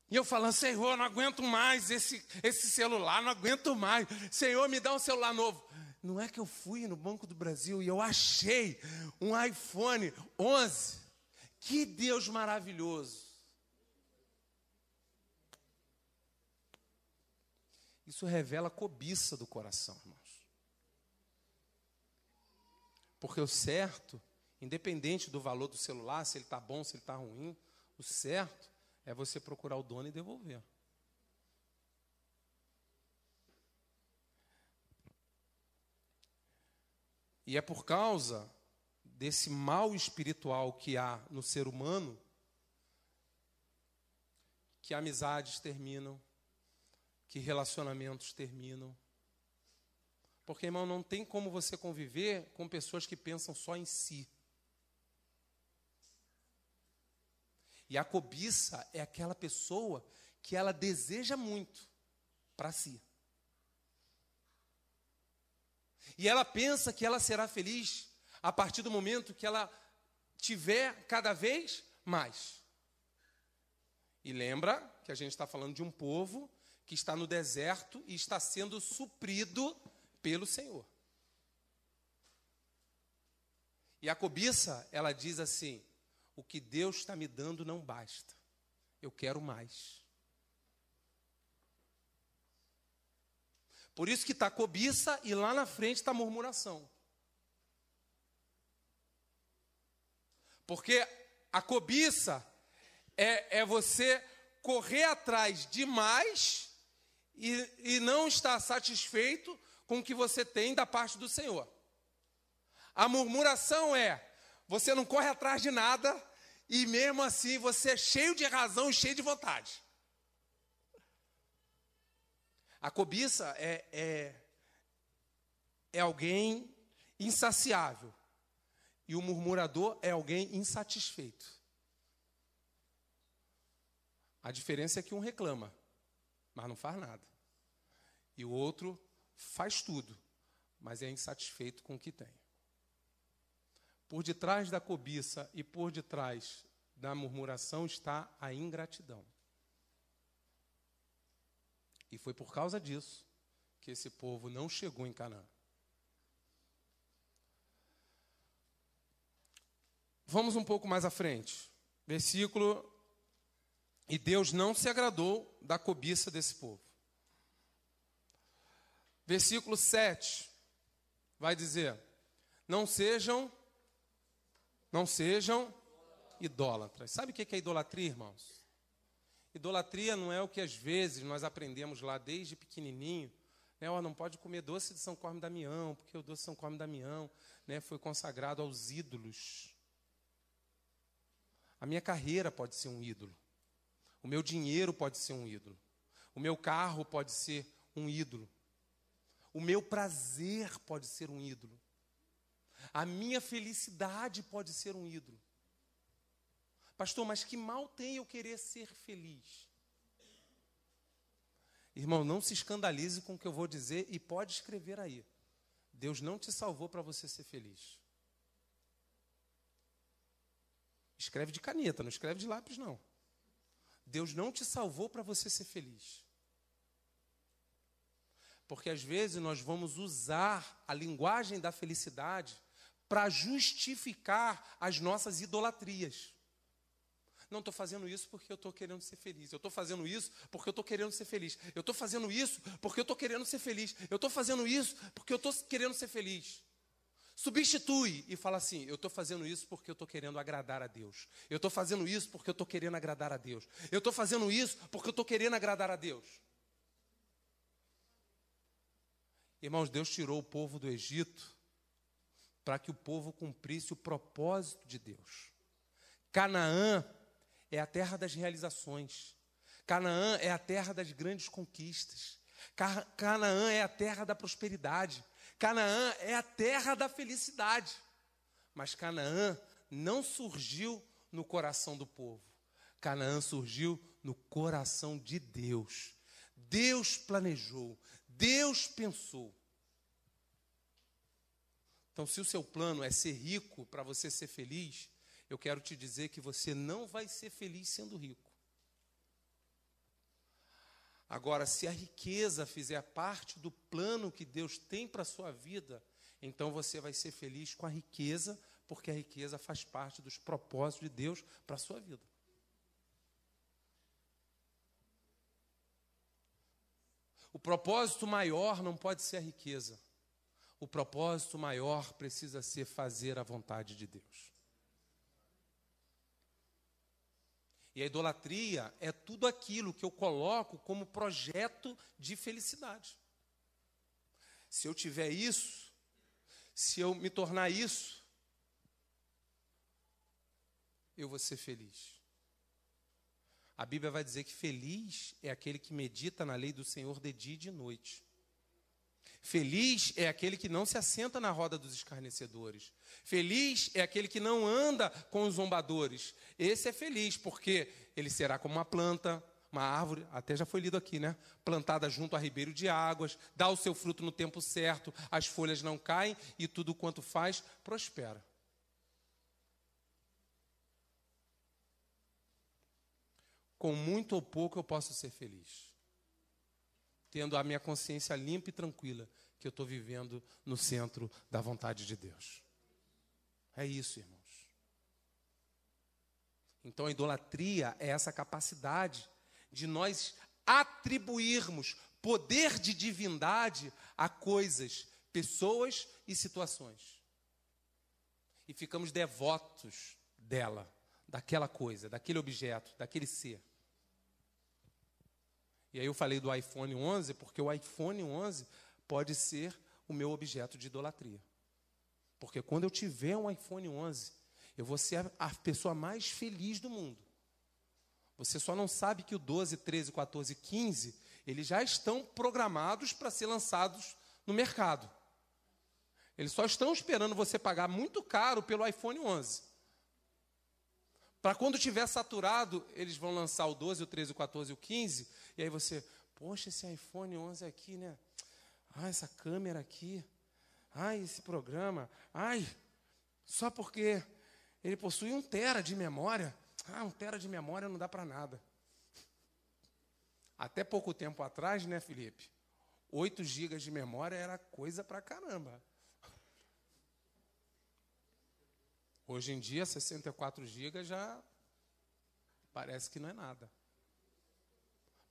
E eu falando, Senhor, não aguento mais esse, esse celular, não aguento mais. Senhor, me dá um celular novo. Não é que eu fui no Banco do Brasil e eu achei um iPhone 11. Que Deus maravilhoso! Isso revela a cobiça do coração, irmãos. Porque o certo, independente do valor do celular, se ele está bom, se ele está ruim, o certo é você procurar o dono e devolver. E é por causa desse mal espiritual que há no ser humano que amizades terminam, que relacionamentos terminam. Porque, irmão, não tem como você conviver com pessoas que pensam só em si. E a cobiça é aquela pessoa que ela deseja muito para si. E ela pensa que ela será feliz a partir do momento que ela tiver cada vez mais. E lembra que a gente está falando de um povo que está no deserto e está sendo suprido pelo Senhor. E a cobiça, ela diz assim: o que Deus está me dando não basta, eu quero mais. Por isso que está cobiça e lá na frente está murmuração. Porque a cobiça é, é você correr atrás de mais e, e não estar satisfeito com o que você tem da parte do Senhor. A murmuração é você não corre atrás de nada e mesmo assim você é cheio de razão e cheio de vontade. A cobiça é, é, é alguém insaciável. E o murmurador é alguém insatisfeito. A diferença é que um reclama, mas não faz nada. E o outro faz tudo, mas é insatisfeito com o que tem. Por detrás da cobiça e por detrás da murmuração está a ingratidão. E foi por causa disso que esse povo não chegou em Canaã. Vamos um pouco mais à frente. Versículo. E Deus não se agradou da cobiça desse povo. Versículo 7 vai dizer: Não sejam, não sejam idólatras. Sabe o que é idolatria, irmãos? Idolatria não é o que às vezes nós aprendemos lá desde pequenininho. Né? Oh, não pode comer doce de São Corme Damião, porque o doce de São Corme Damião né, foi consagrado aos ídolos. A minha carreira pode ser um ídolo. O meu dinheiro pode ser um ídolo. O meu carro pode ser um ídolo. O meu prazer pode ser um ídolo. A minha felicidade pode ser um ídolo. Pastor, mas que mal tem eu querer ser feliz? Irmão, não se escandalize com o que eu vou dizer e pode escrever aí. Deus não te salvou para você ser feliz. Escreve de caneta, não escreve de lápis, não. Deus não te salvou para você ser feliz. Porque às vezes nós vamos usar a linguagem da felicidade para justificar as nossas idolatrias. Não estou fazendo isso porque eu estou querendo ser feliz. Eu estou fazendo isso porque eu estou querendo ser feliz. Eu estou fazendo isso porque eu estou querendo ser feliz. Eu estou fazendo isso porque eu estou querendo ser feliz. Substitui e fala assim: eu estou fazendo isso porque eu estou querendo agradar a Deus. Eu estou fazendo isso porque eu estou querendo agradar a Deus. Eu estou fazendo isso porque eu estou querendo agradar a Deus. Irmãos, Deus tirou o povo do Egito para que o povo cumprisse o propósito de Deus. Canaã é a terra das realizações. Canaã é a terra das grandes conquistas. Canaã é a terra da prosperidade. Canaã é a terra da felicidade. Mas Canaã não surgiu no coração do povo. Canaã surgiu no coração de Deus. Deus planejou, Deus pensou. Então, se o seu plano é ser rico para você ser feliz, eu quero te dizer que você não vai ser feliz sendo rico. Agora, se a riqueza fizer parte do plano que Deus tem para a sua vida, então você vai ser feliz com a riqueza, porque a riqueza faz parte dos propósitos de Deus para a sua vida. O propósito maior não pode ser a riqueza. O propósito maior precisa ser fazer a vontade de Deus. E a idolatria é tudo aquilo que eu coloco como projeto de felicidade. Se eu tiver isso, se eu me tornar isso, eu vou ser feliz. A Bíblia vai dizer que feliz é aquele que medita na lei do Senhor de dia e de noite. Feliz é aquele que não se assenta na roda dos escarnecedores. Feliz é aquele que não anda com os zombadores. Esse é feliz, porque ele será como uma planta, uma árvore, até já foi lido aqui, né? Plantada junto a ribeiro de águas, dá o seu fruto no tempo certo, as folhas não caem e tudo quanto faz prospera. com muito ou pouco eu posso ser feliz. Tendo a minha consciência limpa e tranquila que eu estou vivendo no centro da vontade de Deus. É isso, irmãos. Então a idolatria é essa capacidade de nós atribuirmos poder de divindade a coisas, pessoas e situações. E ficamos devotos dela daquela coisa, daquele objeto, daquele ser. E aí eu falei do iPhone 11 porque o iPhone 11 pode ser o meu objeto de idolatria. Porque quando eu tiver um iPhone 11, eu vou ser a pessoa mais feliz do mundo. Você só não sabe que o 12, 13, 14, 15, eles já estão programados para ser lançados no mercado. Eles só estão esperando você pagar muito caro pelo iPhone 11. Para quando tiver saturado, eles vão lançar o 12, o 13, o 14 e o 15. E aí você, poxa, esse iPhone 11 aqui, né? Ah, essa câmera aqui. Ai, esse programa. Ai, só porque ele possui um tera de memória. Ah, um tera de memória não dá para nada. Até pouco tempo atrás, né, Felipe? 8 gigas de memória era coisa pra caramba. Hoje em dia, 64 GB já parece que não é nada.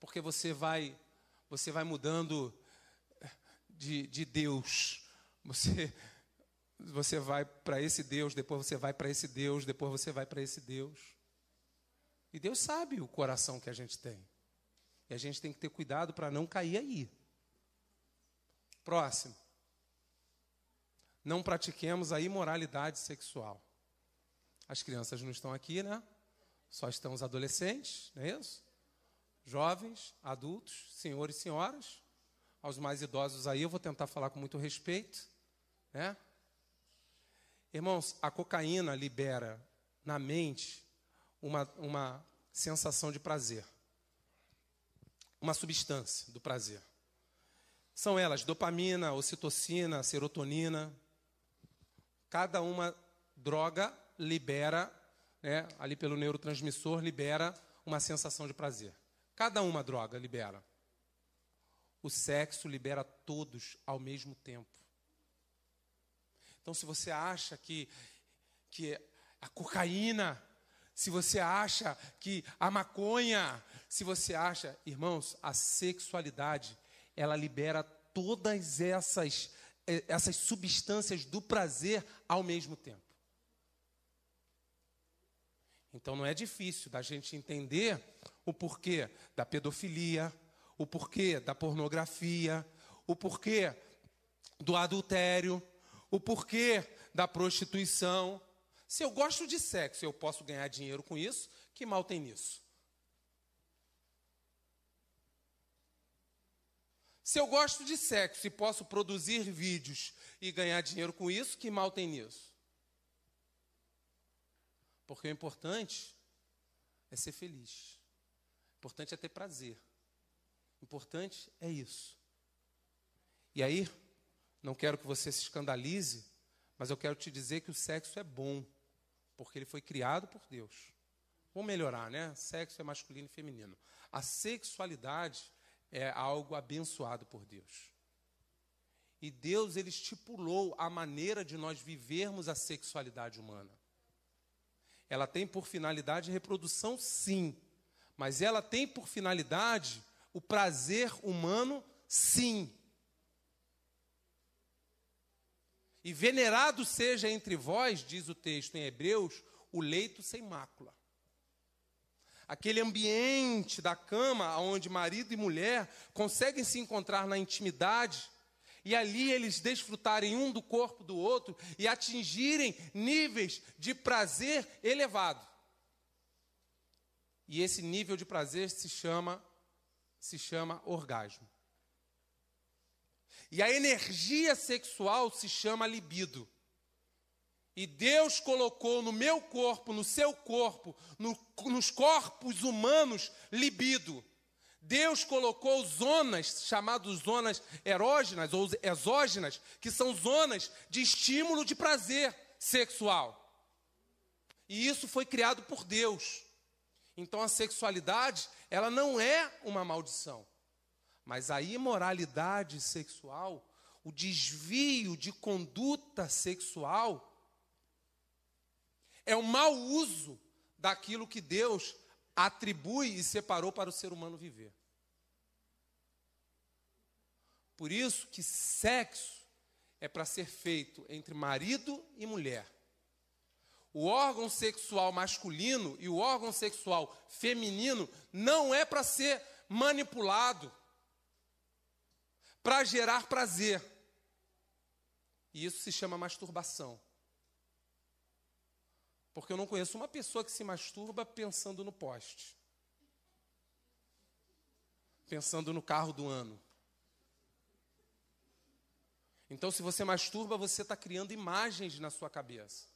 Porque você vai, você vai mudando de, de Deus. Você, você vai para esse Deus, depois você vai para esse Deus, depois você vai para esse Deus. E Deus sabe o coração que a gente tem. E a gente tem que ter cuidado para não cair aí. Próximo. Não pratiquemos a imoralidade sexual. As crianças não estão aqui, né? Só estão os adolescentes, não é isso? Jovens, adultos, senhores e senhoras. Aos mais idosos aí, eu vou tentar falar com muito respeito, né? Irmãos, a cocaína libera na mente uma, uma sensação de prazer, uma substância do prazer. São elas dopamina, ocitocina, serotonina. Cada uma droga libera, né, ali pelo neurotransmissor, libera uma sensação de prazer. Cada uma droga libera. O sexo libera todos ao mesmo tempo. Então, se você acha que, que a cocaína, se você acha que a maconha, se você acha, irmãos, a sexualidade, ela libera todas essas, eh, essas substâncias do prazer ao mesmo tempo. Então não é difícil da gente entender o porquê da pedofilia, o porquê da pornografia, o porquê do adultério, o porquê da prostituição. Se eu gosto de sexo e eu posso ganhar dinheiro com isso, que mal tem nisso? Se eu gosto de sexo e posso produzir vídeos e ganhar dinheiro com isso, que mal tem nisso? Porque o importante é ser feliz. Importante é ter prazer. Importante é isso. E aí, não quero que você se escandalize, mas eu quero te dizer que o sexo é bom, porque ele foi criado por Deus. Vamos melhorar, né? Sexo é masculino e feminino. A sexualidade é algo abençoado por Deus. E Deus ele estipulou a maneira de nós vivermos a sexualidade humana. Ela tem por finalidade reprodução, sim, mas ela tem por finalidade o prazer humano, sim. E venerado seja entre vós, diz o texto em Hebreus, o leito sem mácula. Aquele ambiente da cama onde marido e mulher conseguem se encontrar na intimidade e ali eles desfrutarem um do corpo do outro e atingirem níveis de prazer elevado. E esse nível de prazer se chama se chama orgasmo. E a energia sexual se chama libido. E Deus colocou no meu corpo, no seu corpo, no, nos corpos humanos, libido. Deus colocou zonas, chamadas zonas erógenas ou exógenas, que são zonas de estímulo de prazer sexual. E isso foi criado por Deus. Então a sexualidade, ela não é uma maldição. Mas a imoralidade sexual, o desvio de conduta sexual, é o mau uso daquilo que Deus atribui e separou para o ser humano viver. Por isso que sexo é para ser feito entre marido e mulher. O órgão sexual masculino e o órgão sexual feminino não é para ser manipulado para gerar prazer. E isso se chama masturbação. Porque eu não conheço uma pessoa que se masturba pensando no poste. Pensando no carro do ano. Então, se você masturba, você está criando imagens na sua cabeça.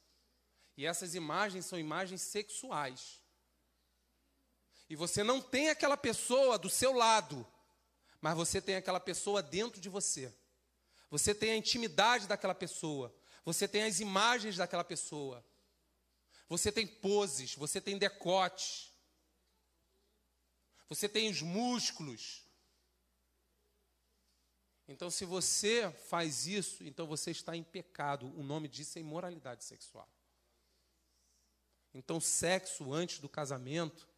E essas imagens são imagens sexuais. E você não tem aquela pessoa do seu lado mas você tem aquela pessoa dentro de você. Você tem a intimidade daquela pessoa. Você tem as imagens daquela pessoa. Você tem poses, você tem decote. Você tem os músculos. Então, se você faz isso, então você está em pecado. O nome disso é imoralidade sexual. Então, sexo antes do casamento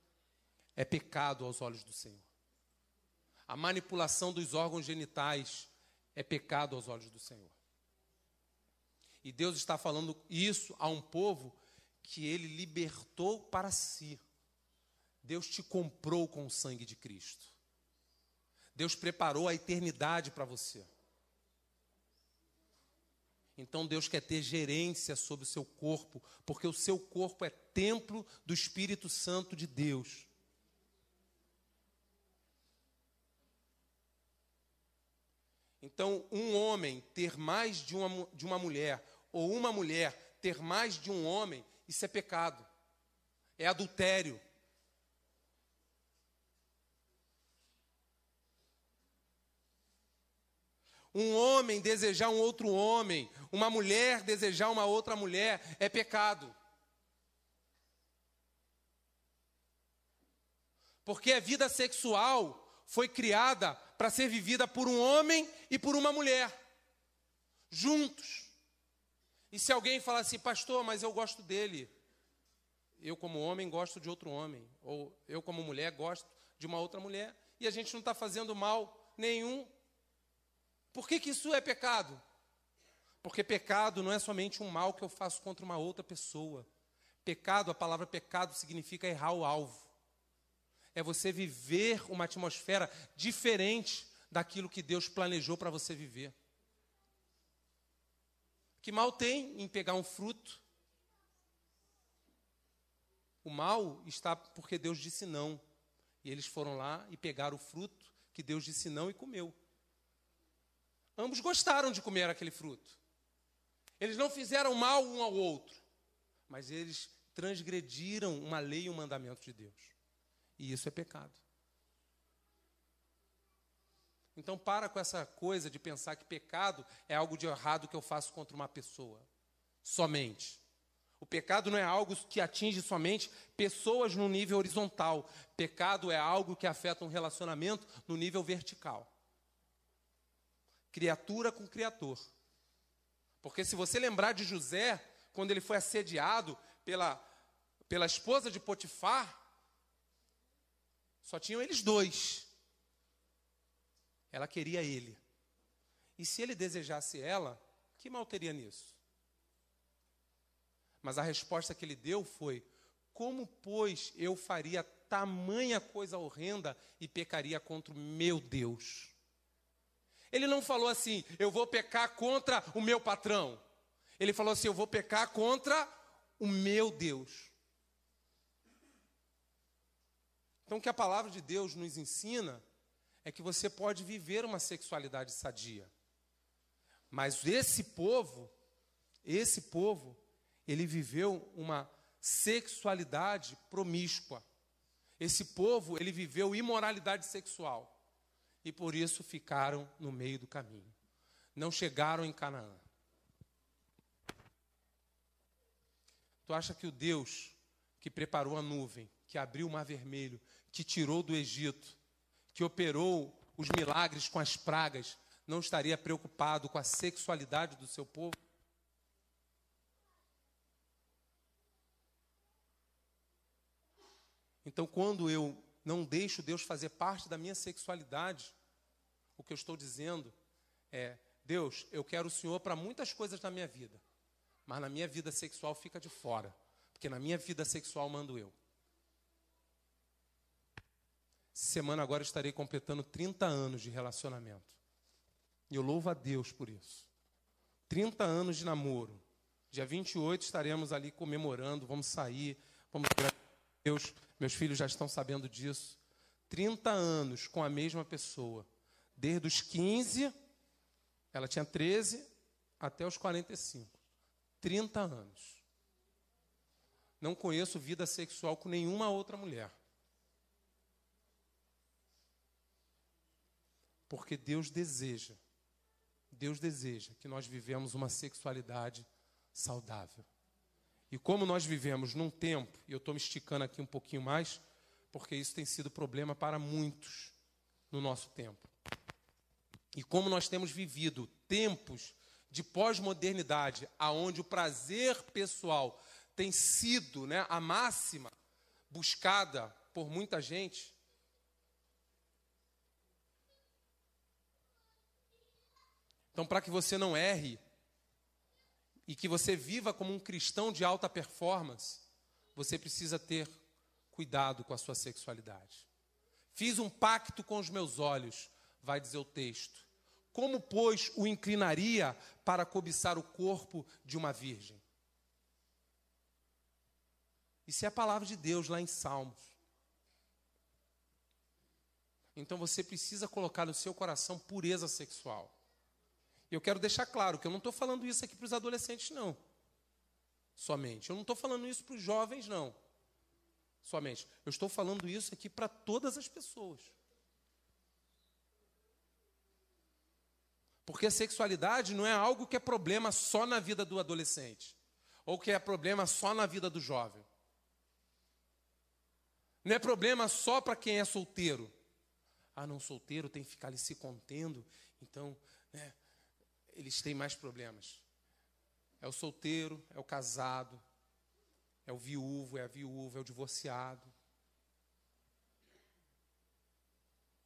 é pecado aos olhos do Senhor. A manipulação dos órgãos genitais é pecado aos olhos do Senhor. E Deus está falando isso a um povo que ele libertou para si. Deus te comprou com o sangue de Cristo. Deus preparou a eternidade para você. Então Deus quer ter gerência sobre o seu corpo, porque o seu corpo é templo do Espírito Santo de Deus. Então, um homem ter mais de uma, de uma mulher, ou uma mulher ter mais de um homem, isso é pecado, é adultério. Um homem desejar um outro homem, uma mulher desejar uma outra mulher, é pecado. Porque a vida sexual foi criada para ser vivida por um homem e por uma mulher, juntos. E se alguém falar assim, pastor, mas eu gosto dele, eu como homem gosto de outro homem, ou eu como mulher gosto de uma outra mulher, e a gente não está fazendo mal nenhum, por que, que isso é pecado? Porque pecado não é somente um mal que eu faço contra uma outra pessoa. Pecado, a palavra pecado significa errar o alvo é você viver uma atmosfera diferente daquilo que Deus planejou para você viver. Que mal tem em pegar um fruto? O mal está porque Deus disse não. E eles foram lá e pegaram o fruto que Deus disse não e comeu. Ambos gostaram de comer aquele fruto. Eles não fizeram mal um ao outro, mas eles transgrediram uma lei e um mandamento de Deus. E isso é pecado. Então para com essa coisa de pensar que pecado é algo de errado que eu faço contra uma pessoa. Somente. O pecado não é algo que atinge somente pessoas no nível horizontal. Pecado é algo que afeta um relacionamento no nível vertical. Criatura com criador. Porque se você lembrar de José, quando ele foi assediado pela, pela esposa de Potifar, só tinham eles dois. Ela queria ele. E se ele desejasse ela, que mal teria nisso? Mas a resposta que ele deu foi: Como, pois, eu faria tamanha coisa horrenda e pecaria contra o meu Deus? Ele não falou assim, eu vou pecar contra o meu patrão. Ele falou assim, eu vou pecar contra o meu Deus. Então, o que a palavra de Deus nos ensina é que você pode viver uma sexualidade sadia. Mas esse povo, esse povo, ele viveu uma sexualidade promíscua. Esse povo, ele viveu imoralidade sexual. E por isso ficaram no meio do caminho. Não chegaram em Canaã. Tu acha que o Deus que preparou a nuvem, que abriu o mar vermelho, que tirou do Egito, que operou os milagres com as pragas, não estaria preocupado com a sexualidade do seu povo? Então, quando eu não deixo Deus fazer parte da minha sexualidade, o que eu estou dizendo é: Deus, eu quero o Senhor para muitas coisas na minha vida, mas na minha vida sexual fica de fora, porque na minha vida sexual mando eu. Semana agora estarei completando 30 anos de relacionamento. E eu louvo a Deus por isso. 30 anos de namoro. Dia 28 estaremos ali comemorando, vamos sair, vamos Deus, meus filhos já estão sabendo disso. 30 anos com a mesma pessoa. Desde os 15, ela tinha 13, até os 45. 30 anos. Não conheço vida sexual com nenhuma outra mulher. Porque Deus deseja, Deus deseja que nós vivemos uma sexualidade saudável. E como nós vivemos num tempo, e eu estou me esticando aqui um pouquinho mais, porque isso tem sido problema para muitos no nosso tempo. E como nós temos vivido tempos de pós-modernidade, aonde o prazer pessoal tem sido né, a máxima buscada por muita gente, Então, para que você não erre e que você viva como um cristão de alta performance, você precisa ter cuidado com a sua sexualidade. Fiz um pacto com os meus olhos, vai dizer o texto. Como, pois, o inclinaria para cobiçar o corpo de uma virgem? Isso é a palavra de Deus lá em Salmos. Então você precisa colocar no seu coração pureza sexual. Eu quero deixar claro que eu não estou falando isso aqui para os adolescentes, não. Somente. Eu não estou falando isso para os jovens, não. Somente. Eu estou falando isso aqui para todas as pessoas. Porque a sexualidade não é algo que é problema só na vida do adolescente, ou que é problema só na vida do jovem. Não é problema só para quem é solteiro. Ah, não, solteiro tem que ficar ali se contendo, então, né, eles têm mais problemas. É o solteiro, é o casado, é o viúvo, é a viúva, é o divorciado.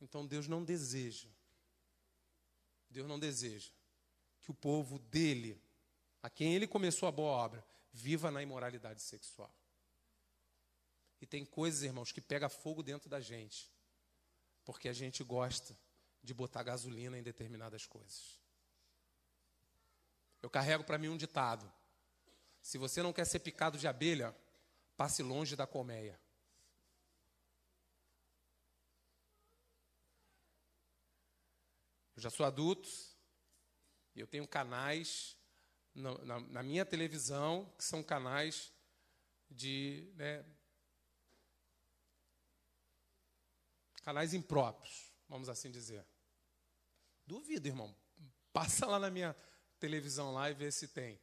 Então Deus não deseja, Deus não deseja que o povo dele, a quem ele começou a boa obra, viva na imoralidade sexual. E tem coisas, irmãos, que pega fogo dentro da gente, porque a gente gosta de botar gasolina em determinadas coisas. Eu carrego para mim um ditado: se você não quer ser picado de abelha, passe longe da colmeia. Eu já sou adulto, e eu tenho canais na, na, na, minha televisão que são canais de. Né, canais impróprios, vamos assim dizer. Duvido, irmão. Passa lá na minha televisão lá e ver se tem.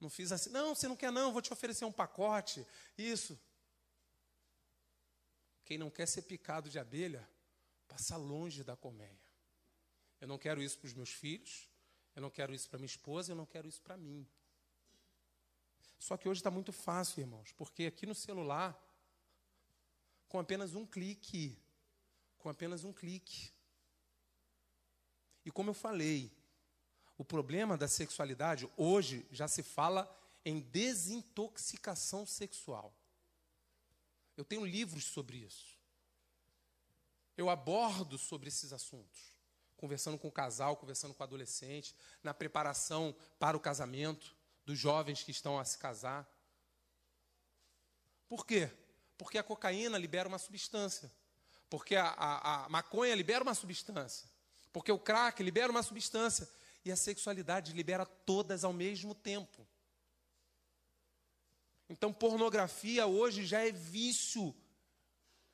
Não fiz assim, não, você não quer não, vou te oferecer um pacote. Isso. Quem não quer ser picado de abelha, passa longe da colmeia. Eu não quero isso para os meus filhos, eu não quero isso para minha esposa, eu não quero isso para mim. Só que hoje está muito fácil, irmãos, porque aqui no celular, com apenas um clique, com apenas um clique. E como eu falei, o problema da sexualidade hoje já se fala em desintoxicação sexual. Eu tenho livros sobre isso. Eu abordo sobre esses assuntos, conversando com o casal, conversando com o adolescente, na preparação para o casamento dos jovens que estão a se casar. Por quê? Porque a cocaína libera uma substância. Porque a, a, a maconha libera uma substância. Porque o crack libera uma substância. E a sexualidade libera todas ao mesmo tempo. Então, pornografia hoje já é vício.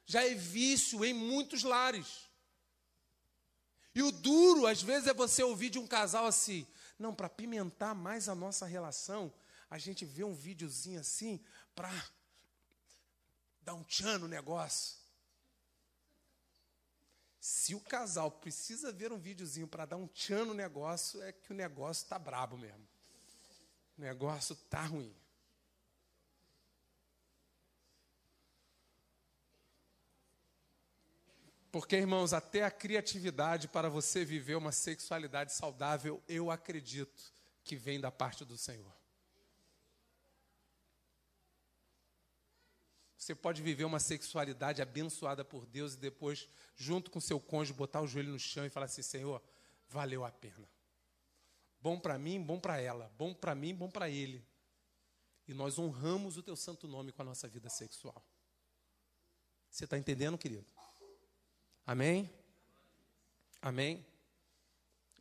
Já é vício em muitos lares. E o duro, às vezes, é você ouvir de um casal assim: não, para pimentar mais a nossa relação, a gente vê um videozinho assim para dar um tchan no negócio. Se o casal precisa ver um videozinho para dar um tchan no negócio, é que o negócio está brabo mesmo. O negócio está ruim. Porque, irmãos, até a criatividade para você viver uma sexualidade saudável, eu acredito que vem da parte do Senhor. Você pode viver uma sexualidade abençoada por Deus e depois, junto com seu cônjuge, botar o joelho no chão e falar assim: Senhor, valeu a pena. Bom para mim, bom para ela. Bom para mim, bom para ele. E nós honramos o teu santo nome com a nossa vida sexual. Você está entendendo, querido? Amém? Amém?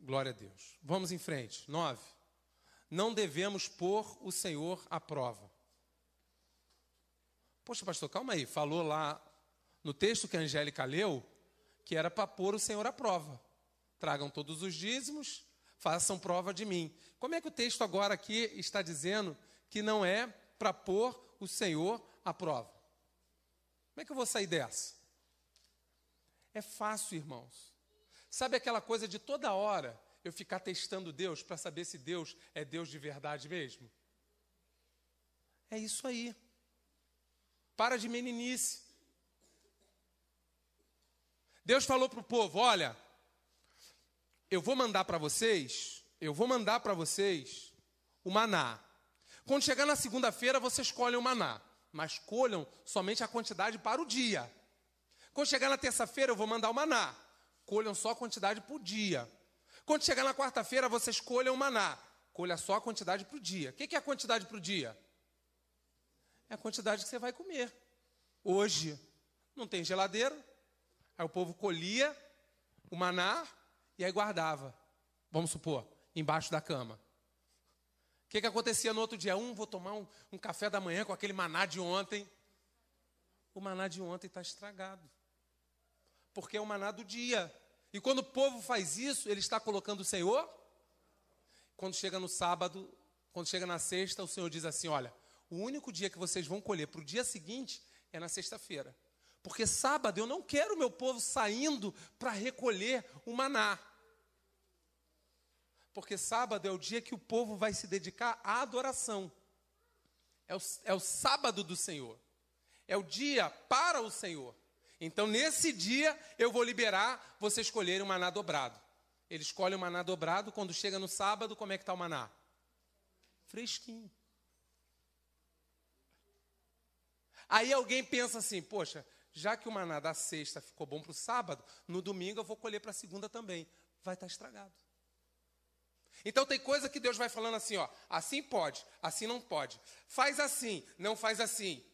Glória a Deus. Vamos em frente. Nove. Não devemos pôr o Senhor à prova. Poxa, pastor, calma aí. Falou lá no texto que a Angélica leu que era para pôr o Senhor à prova. Tragam todos os dízimos, façam prova de mim. Como é que o texto agora aqui está dizendo que não é para pôr o Senhor à prova? Como é que eu vou sair dessa? É fácil, irmãos. Sabe aquela coisa de toda hora eu ficar testando Deus para saber se Deus é Deus de verdade mesmo? É isso aí. Para de meninice. Deus falou para o povo: olha, eu vou mandar para vocês, eu vou mandar para vocês o maná. Quando chegar na segunda-feira, vocês colhem o maná, mas colham somente a quantidade para o dia. Quando chegar na terça-feira, eu vou mandar o maná. Colham só a quantidade por dia. Quando chegar na quarta-feira, vocês colham o maná. Colha só a quantidade para o dia. O que é a quantidade para o dia? É a quantidade que você vai comer. Hoje, não tem geladeira. Aí o povo colhia o maná e aí guardava. Vamos supor, embaixo da cama. O que, que acontecia no outro dia? Um, vou tomar um, um café da manhã com aquele maná de ontem. O maná de ontem está estragado porque é o maná do dia. E quando o povo faz isso, ele está colocando o Senhor. Quando chega no sábado, quando chega na sexta, o Senhor diz assim: Olha, o único dia que vocês vão colher para o dia seguinte é na sexta-feira. Porque sábado eu não quero o meu povo saindo para recolher o maná. Porque sábado é o dia que o povo vai se dedicar à adoração. É o, é o sábado do Senhor. É o dia para o Senhor. Então, nesse dia, eu vou liberar você escolher o maná dobrado. Ele escolhe o maná dobrado, quando chega no sábado, como é que está o maná? Fresquinho. Aí alguém pensa assim, poxa, já que o maná da sexta ficou bom para o sábado, no domingo eu vou colher para a segunda também. Vai estar tá estragado. Então tem coisa que Deus vai falando assim, ó, assim pode, assim não pode. Faz assim, não faz assim.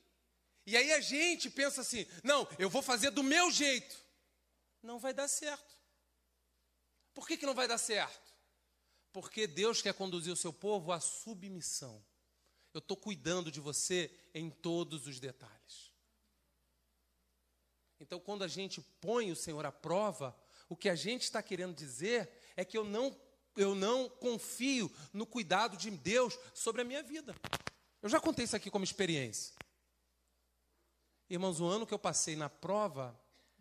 E aí a gente pensa assim: não, eu vou fazer do meu jeito. Não vai dar certo. Por que, que não vai dar certo? Porque Deus quer conduzir o seu povo à submissão. Eu estou cuidando de você em todos os detalhes. Então, quando a gente põe o Senhor à prova, o que a gente está querendo dizer é que eu não, eu não confio no cuidado de Deus sobre a minha vida. Eu já contei isso aqui como experiência. Irmãos, o ano que eu passei na prova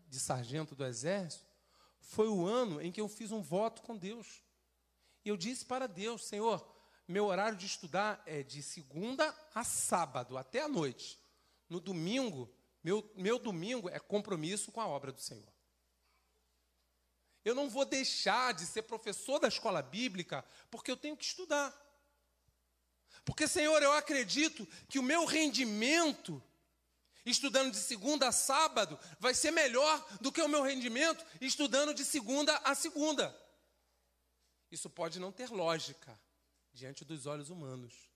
de sargento do exército foi o ano em que eu fiz um voto com Deus. E eu disse para Deus: Senhor, meu horário de estudar é de segunda a sábado, até a noite. No domingo, meu, meu domingo é compromisso com a obra do Senhor. Eu não vou deixar de ser professor da escola bíblica porque eu tenho que estudar. Porque, Senhor, eu acredito que o meu rendimento, estudando de segunda a sábado, vai ser melhor do que o meu rendimento estudando de segunda a segunda. Isso pode não ter lógica diante dos olhos humanos,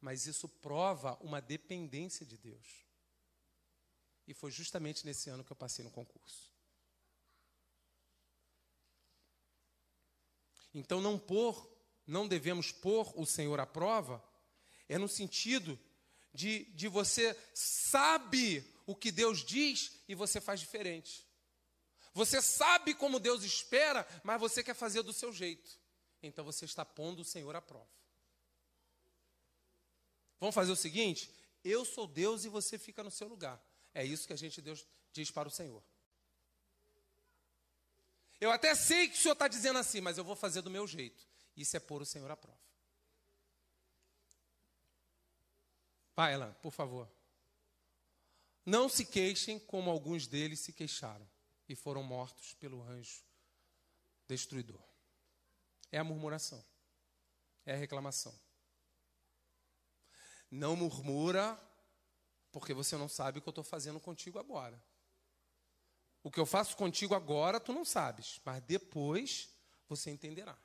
mas isso prova uma dependência de Deus. E foi justamente nesse ano que eu passei no concurso. Então, não pôr, não devemos pôr o Senhor à prova, é no sentido de, de você sabe o que Deus diz e você faz diferente. Você sabe como Deus espera, mas você quer fazer do seu jeito. Então você está pondo o Senhor à prova. Vamos fazer o seguinte: eu sou Deus e você fica no seu lugar. É isso que a gente Deus diz para o Senhor. Eu até sei que o Senhor está dizendo assim, mas eu vou fazer do meu jeito. Isso é pôr o Senhor à prova. Vai, Ela, por favor. Não se queixem como alguns deles se queixaram e foram mortos pelo anjo destruidor. É a murmuração, é a reclamação. Não murmura, porque você não sabe o que eu estou fazendo contigo agora. O que eu faço contigo agora, tu não sabes, mas depois você entenderá.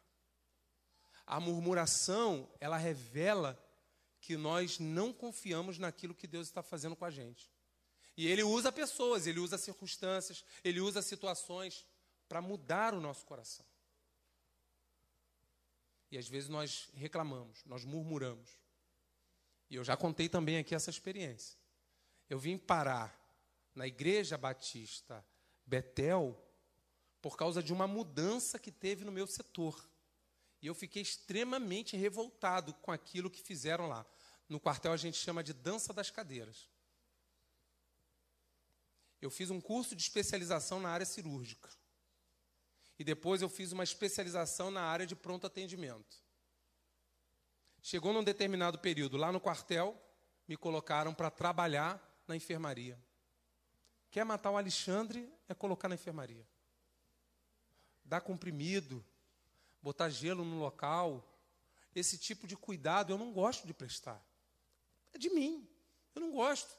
A murmuração, ela revela que nós não confiamos naquilo que Deus está fazendo com a gente. E ele usa pessoas, ele usa circunstâncias, ele usa situações para mudar o nosso coração. E às vezes nós reclamamos, nós murmuramos. E eu já contei também aqui essa experiência. Eu vim parar na Igreja Batista Betel por causa de uma mudança que teve no meu setor. E eu fiquei extremamente revoltado com aquilo que fizeram lá. No quartel a gente chama de dança das cadeiras. Eu fiz um curso de especialização na área cirúrgica. E depois eu fiz uma especialização na área de pronto atendimento. Chegou num determinado período lá no quartel, me colocaram para trabalhar na enfermaria. Quer matar o Alexandre é colocar na enfermaria. Dar comprimido, botar gelo no local. Esse tipo de cuidado eu não gosto de prestar. É de mim. Eu não gosto.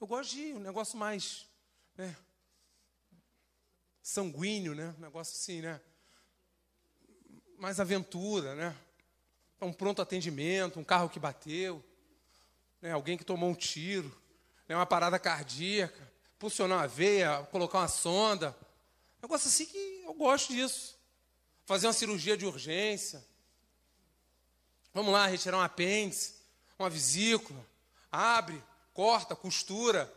Eu gosto de um negócio mais né, sanguíneo, né? Um negócio assim, né? Mais aventura, né? Um pronto atendimento, um carro que bateu, né? alguém que tomou um tiro, né? uma parada cardíaca pulsionar uma veia, colocar uma sonda. Negócio assim que eu gosto disso. Fazer uma cirurgia de urgência. Vamos lá, retirar um apêndice, uma vesícula. Abre, corta, costura.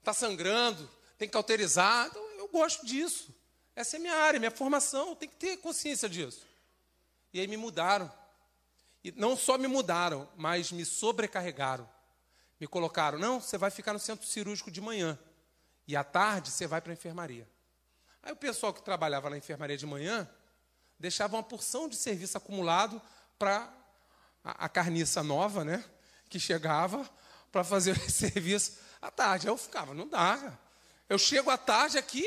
Está sangrando, tem que cauterizar. Então, eu gosto disso. Essa é minha área, minha formação. Tem que ter consciência disso. E aí me mudaram. E não só me mudaram, mas me sobrecarregaram. Me colocaram, não, você vai ficar no centro cirúrgico de manhã. E à tarde você vai para a enfermaria. Aí o pessoal que trabalhava na enfermaria de manhã deixava uma porção de serviço acumulado para a, a carniça nova, né? Que chegava para fazer o serviço à tarde. Aí eu ficava, não dá. Eu chego à tarde aqui,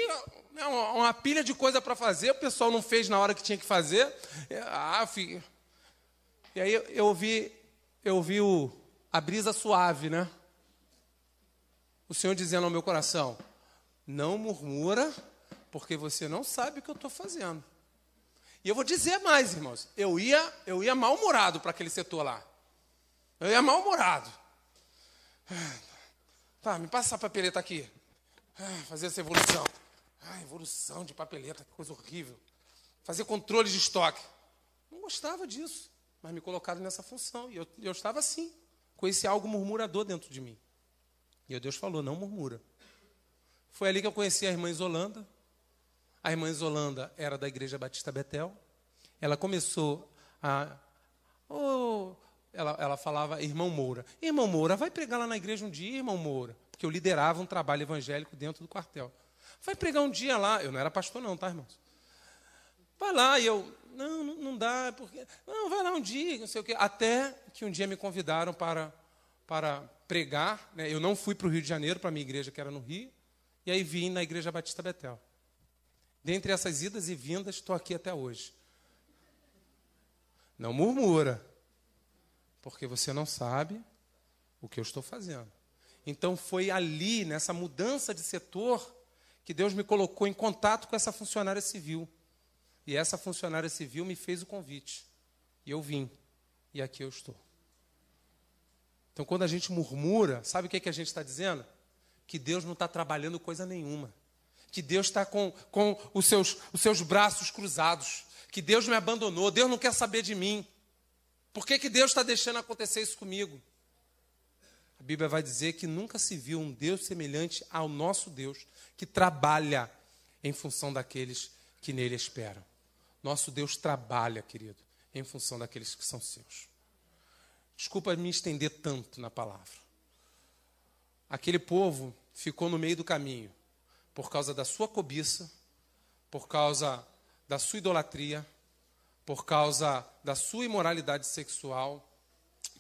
né, uma, uma pilha de coisa para fazer, o pessoal não fez na hora que tinha que fazer. Ah, filho. E aí eu ouvi, eu ouvi a brisa suave, né? O Senhor dizendo ao meu coração: não murmura, porque você não sabe o que eu estou fazendo. E eu vou dizer mais, irmãos. Eu ia, eu ia mal-humorado para aquele setor lá. Eu ia mal-humorado. Tá, me passa a papeleta aqui. Fazer essa evolução. Ah, evolução de papeleta, que coisa horrível. Fazer controle de estoque. Não gostava disso, mas me colocaram nessa função. E eu, eu estava assim, com esse algo murmurador dentro de mim. E Deus falou: não murmura. Foi ali que eu conheci a irmã Isolanda. A irmã Isolanda era da Igreja Batista Betel. Ela começou a. Oh, ela, ela falava, irmão Moura. Irmão Moura, vai pregar lá na igreja um dia, irmão Moura. Porque eu liderava um trabalho evangélico dentro do quartel. Vai pregar um dia lá. Eu não era pastor, não, tá, irmãos? vai lá. E eu, não, não dá, porque. Não, vai lá um dia, não sei o quê. Até que um dia me convidaram para, para pregar. Né? Eu não fui para o Rio de Janeiro, para a minha igreja, que era no Rio. E aí vim na Igreja Batista Betel. Dentre essas idas e vindas, estou aqui até hoje. Não murmura, porque você não sabe o que eu estou fazendo. Então foi ali, nessa mudança de setor, que Deus me colocou em contato com essa funcionária civil. E essa funcionária civil me fez o convite. E eu vim. E aqui eu estou. Então, quando a gente murmura, sabe o que, é que a gente está dizendo? Que Deus não está trabalhando coisa nenhuma. Que Deus está com, com os, seus, os seus braços cruzados. Que Deus me abandonou. Deus não quer saber de mim. Por que, que Deus está deixando acontecer isso comigo? A Bíblia vai dizer que nunca se viu um Deus semelhante ao nosso Deus, que trabalha em função daqueles que nele esperam. Nosso Deus trabalha, querido, em função daqueles que são seus. Desculpa me estender tanto na palavra. Aquele povo ficou no meio do caminho por causa da sua cobiça, por causa da sua idolatria, por causa da sua imoralidade sexual,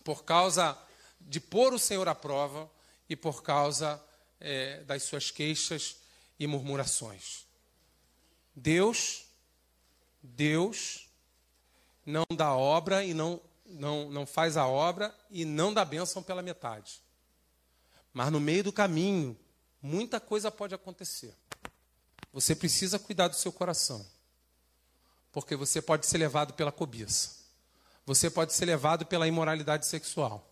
por causa de pôr o Senhor à prova e por causa é, das suas queixas e murmurações. Deus, Deus não dá obra e não, não, não faz a obra e não dá bênção pela metade. Mas no meio do caminho, muita coisa pode acontecer. Você precisa cuidar do seu coração. Porque você pode ser levado pela cobiça. Você pode ser levado pela imoralidade sexual.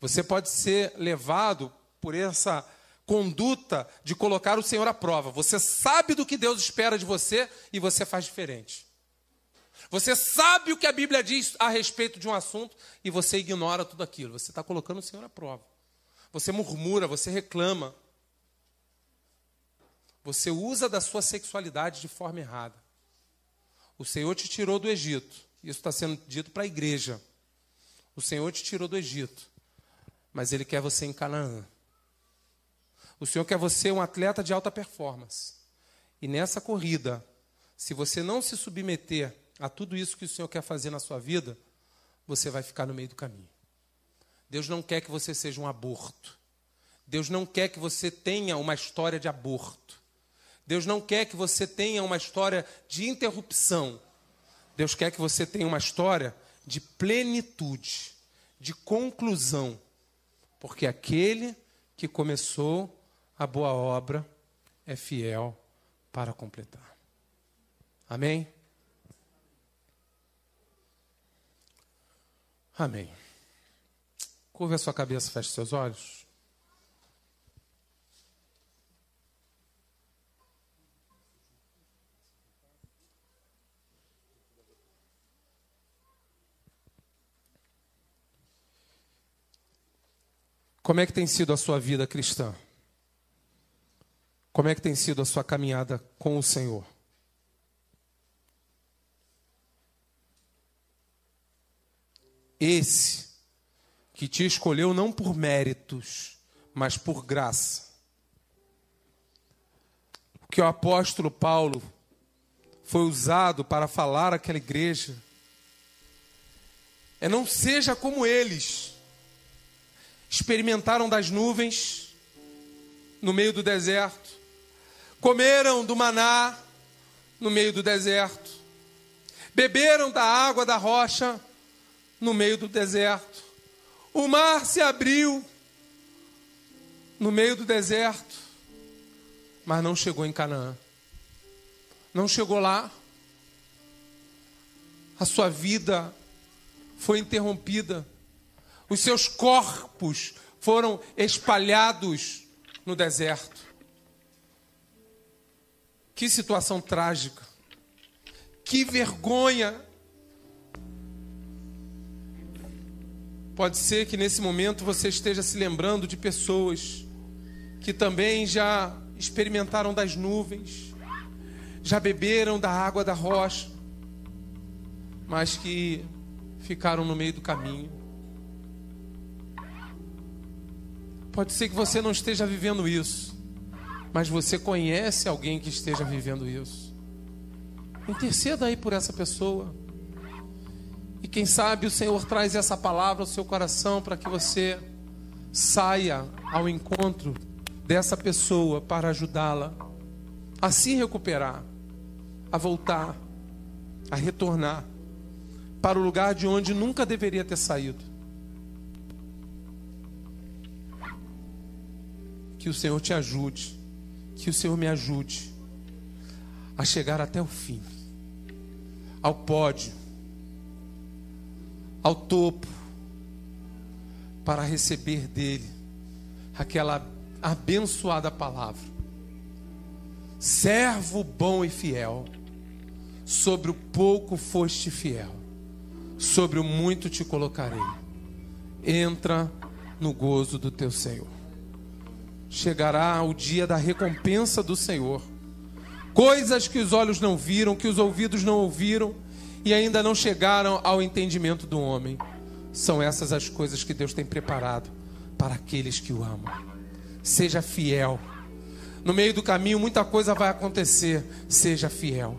Você pode ser levado por essa conduta de colocar o Senhor à prova. Você sabe do que Deus espera de você e você faz diferente. Você sabe o que a Bíblia diz a respeito de um assunto e você ignora tudo aquilo. Você está colocando o Senhor à prova. Você murmura, você reclama. Você usa da sua sexualidade de forma errada. O Senhor te tirou do Egito. Isso está sendo dito para a igreja. O Senhor te tirou do Egito mas Ele quer você em Canaã. O Senhor quer você um atleta de alta performance. E nessa corrida, se você não se submeter a tudo isso que o Senhor quer fazer na sua vida, você vai ficar no meio do caminho. Deus não quer que você seja um aborto. Deus não quer que você tenha uma história de aborto. Deus não quer que você tenha uma história de interrupção. Deus quer que você tenha uma história de plenitude, de conclusão porque aquele que começou a boa obra é fiel para completar. Amém? Amém. Curva a sua cabeça, feche seus olhos. Como é que tem sido a sua vida cristã? Como é que tem sido a sua caminhada com o Senhor? Esse que te escolheu não por méritos, mas por graça. O que o apóstolo Paulo foi usado para falar àquela igreja é não seja como eles experimentaram das nuvens no meio do deserto, comeram do maná no meio do deserto, beberam da água da rocha no meio do deserto. O mar se abriu no meio do deserto, mas não chegou em Canaã. Não chegou lá. A sua vida foi interrompida os seus corpos foram espalhados no deserto. Que situação trágica. Que vergonha. Pode ser que nesse momento você esteja se lembrando de pessoas que também já experimentaram das nuvens, já beberam da água da rocha, mas que ficaram no meio do caminho. Pode ser que você não esteja vivendo isso, mas você conhece alguém que esteja vivendo isso. Interceda aí por essa pessoa. E quem sabe o Senhor traz essa palavra ao seu coração para que você saia ao encontro dessa pessoa para ajudá-la a se recuperar, a voltar, a retornar para o lugar de onde nunca deveria ter saído. Que o Senhor te ajude, que o Senhor me ajude a chegar até o fim, ao pódio, ao topo, para receber dele aquela abençoada palavra. Servo bom e fiel, sobre o pouco foste fiel, sobre o muito te colocarei. Entra no gozo do teu Senhor. Chegará o dia da recompensa do Senhor. Coisas que os olhos não viram, que os ouvidos não ouviram e ainda não chegaram ao entendimento do homem. São essas as coisas que Deus tem preparado para aqueles que o amam. Seja fiel. No meio do caminho, muita coisa vai acontecer. Seja fiel.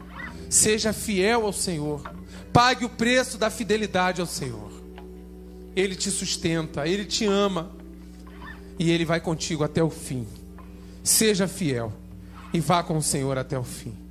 Seja fiel ao Senhor. Pague o preço da fidelidade ao Senhor. Ele te sustenta, ele te ama e ele vai contigo até o fim. Seja fiel e vá com o Senhor até o fim.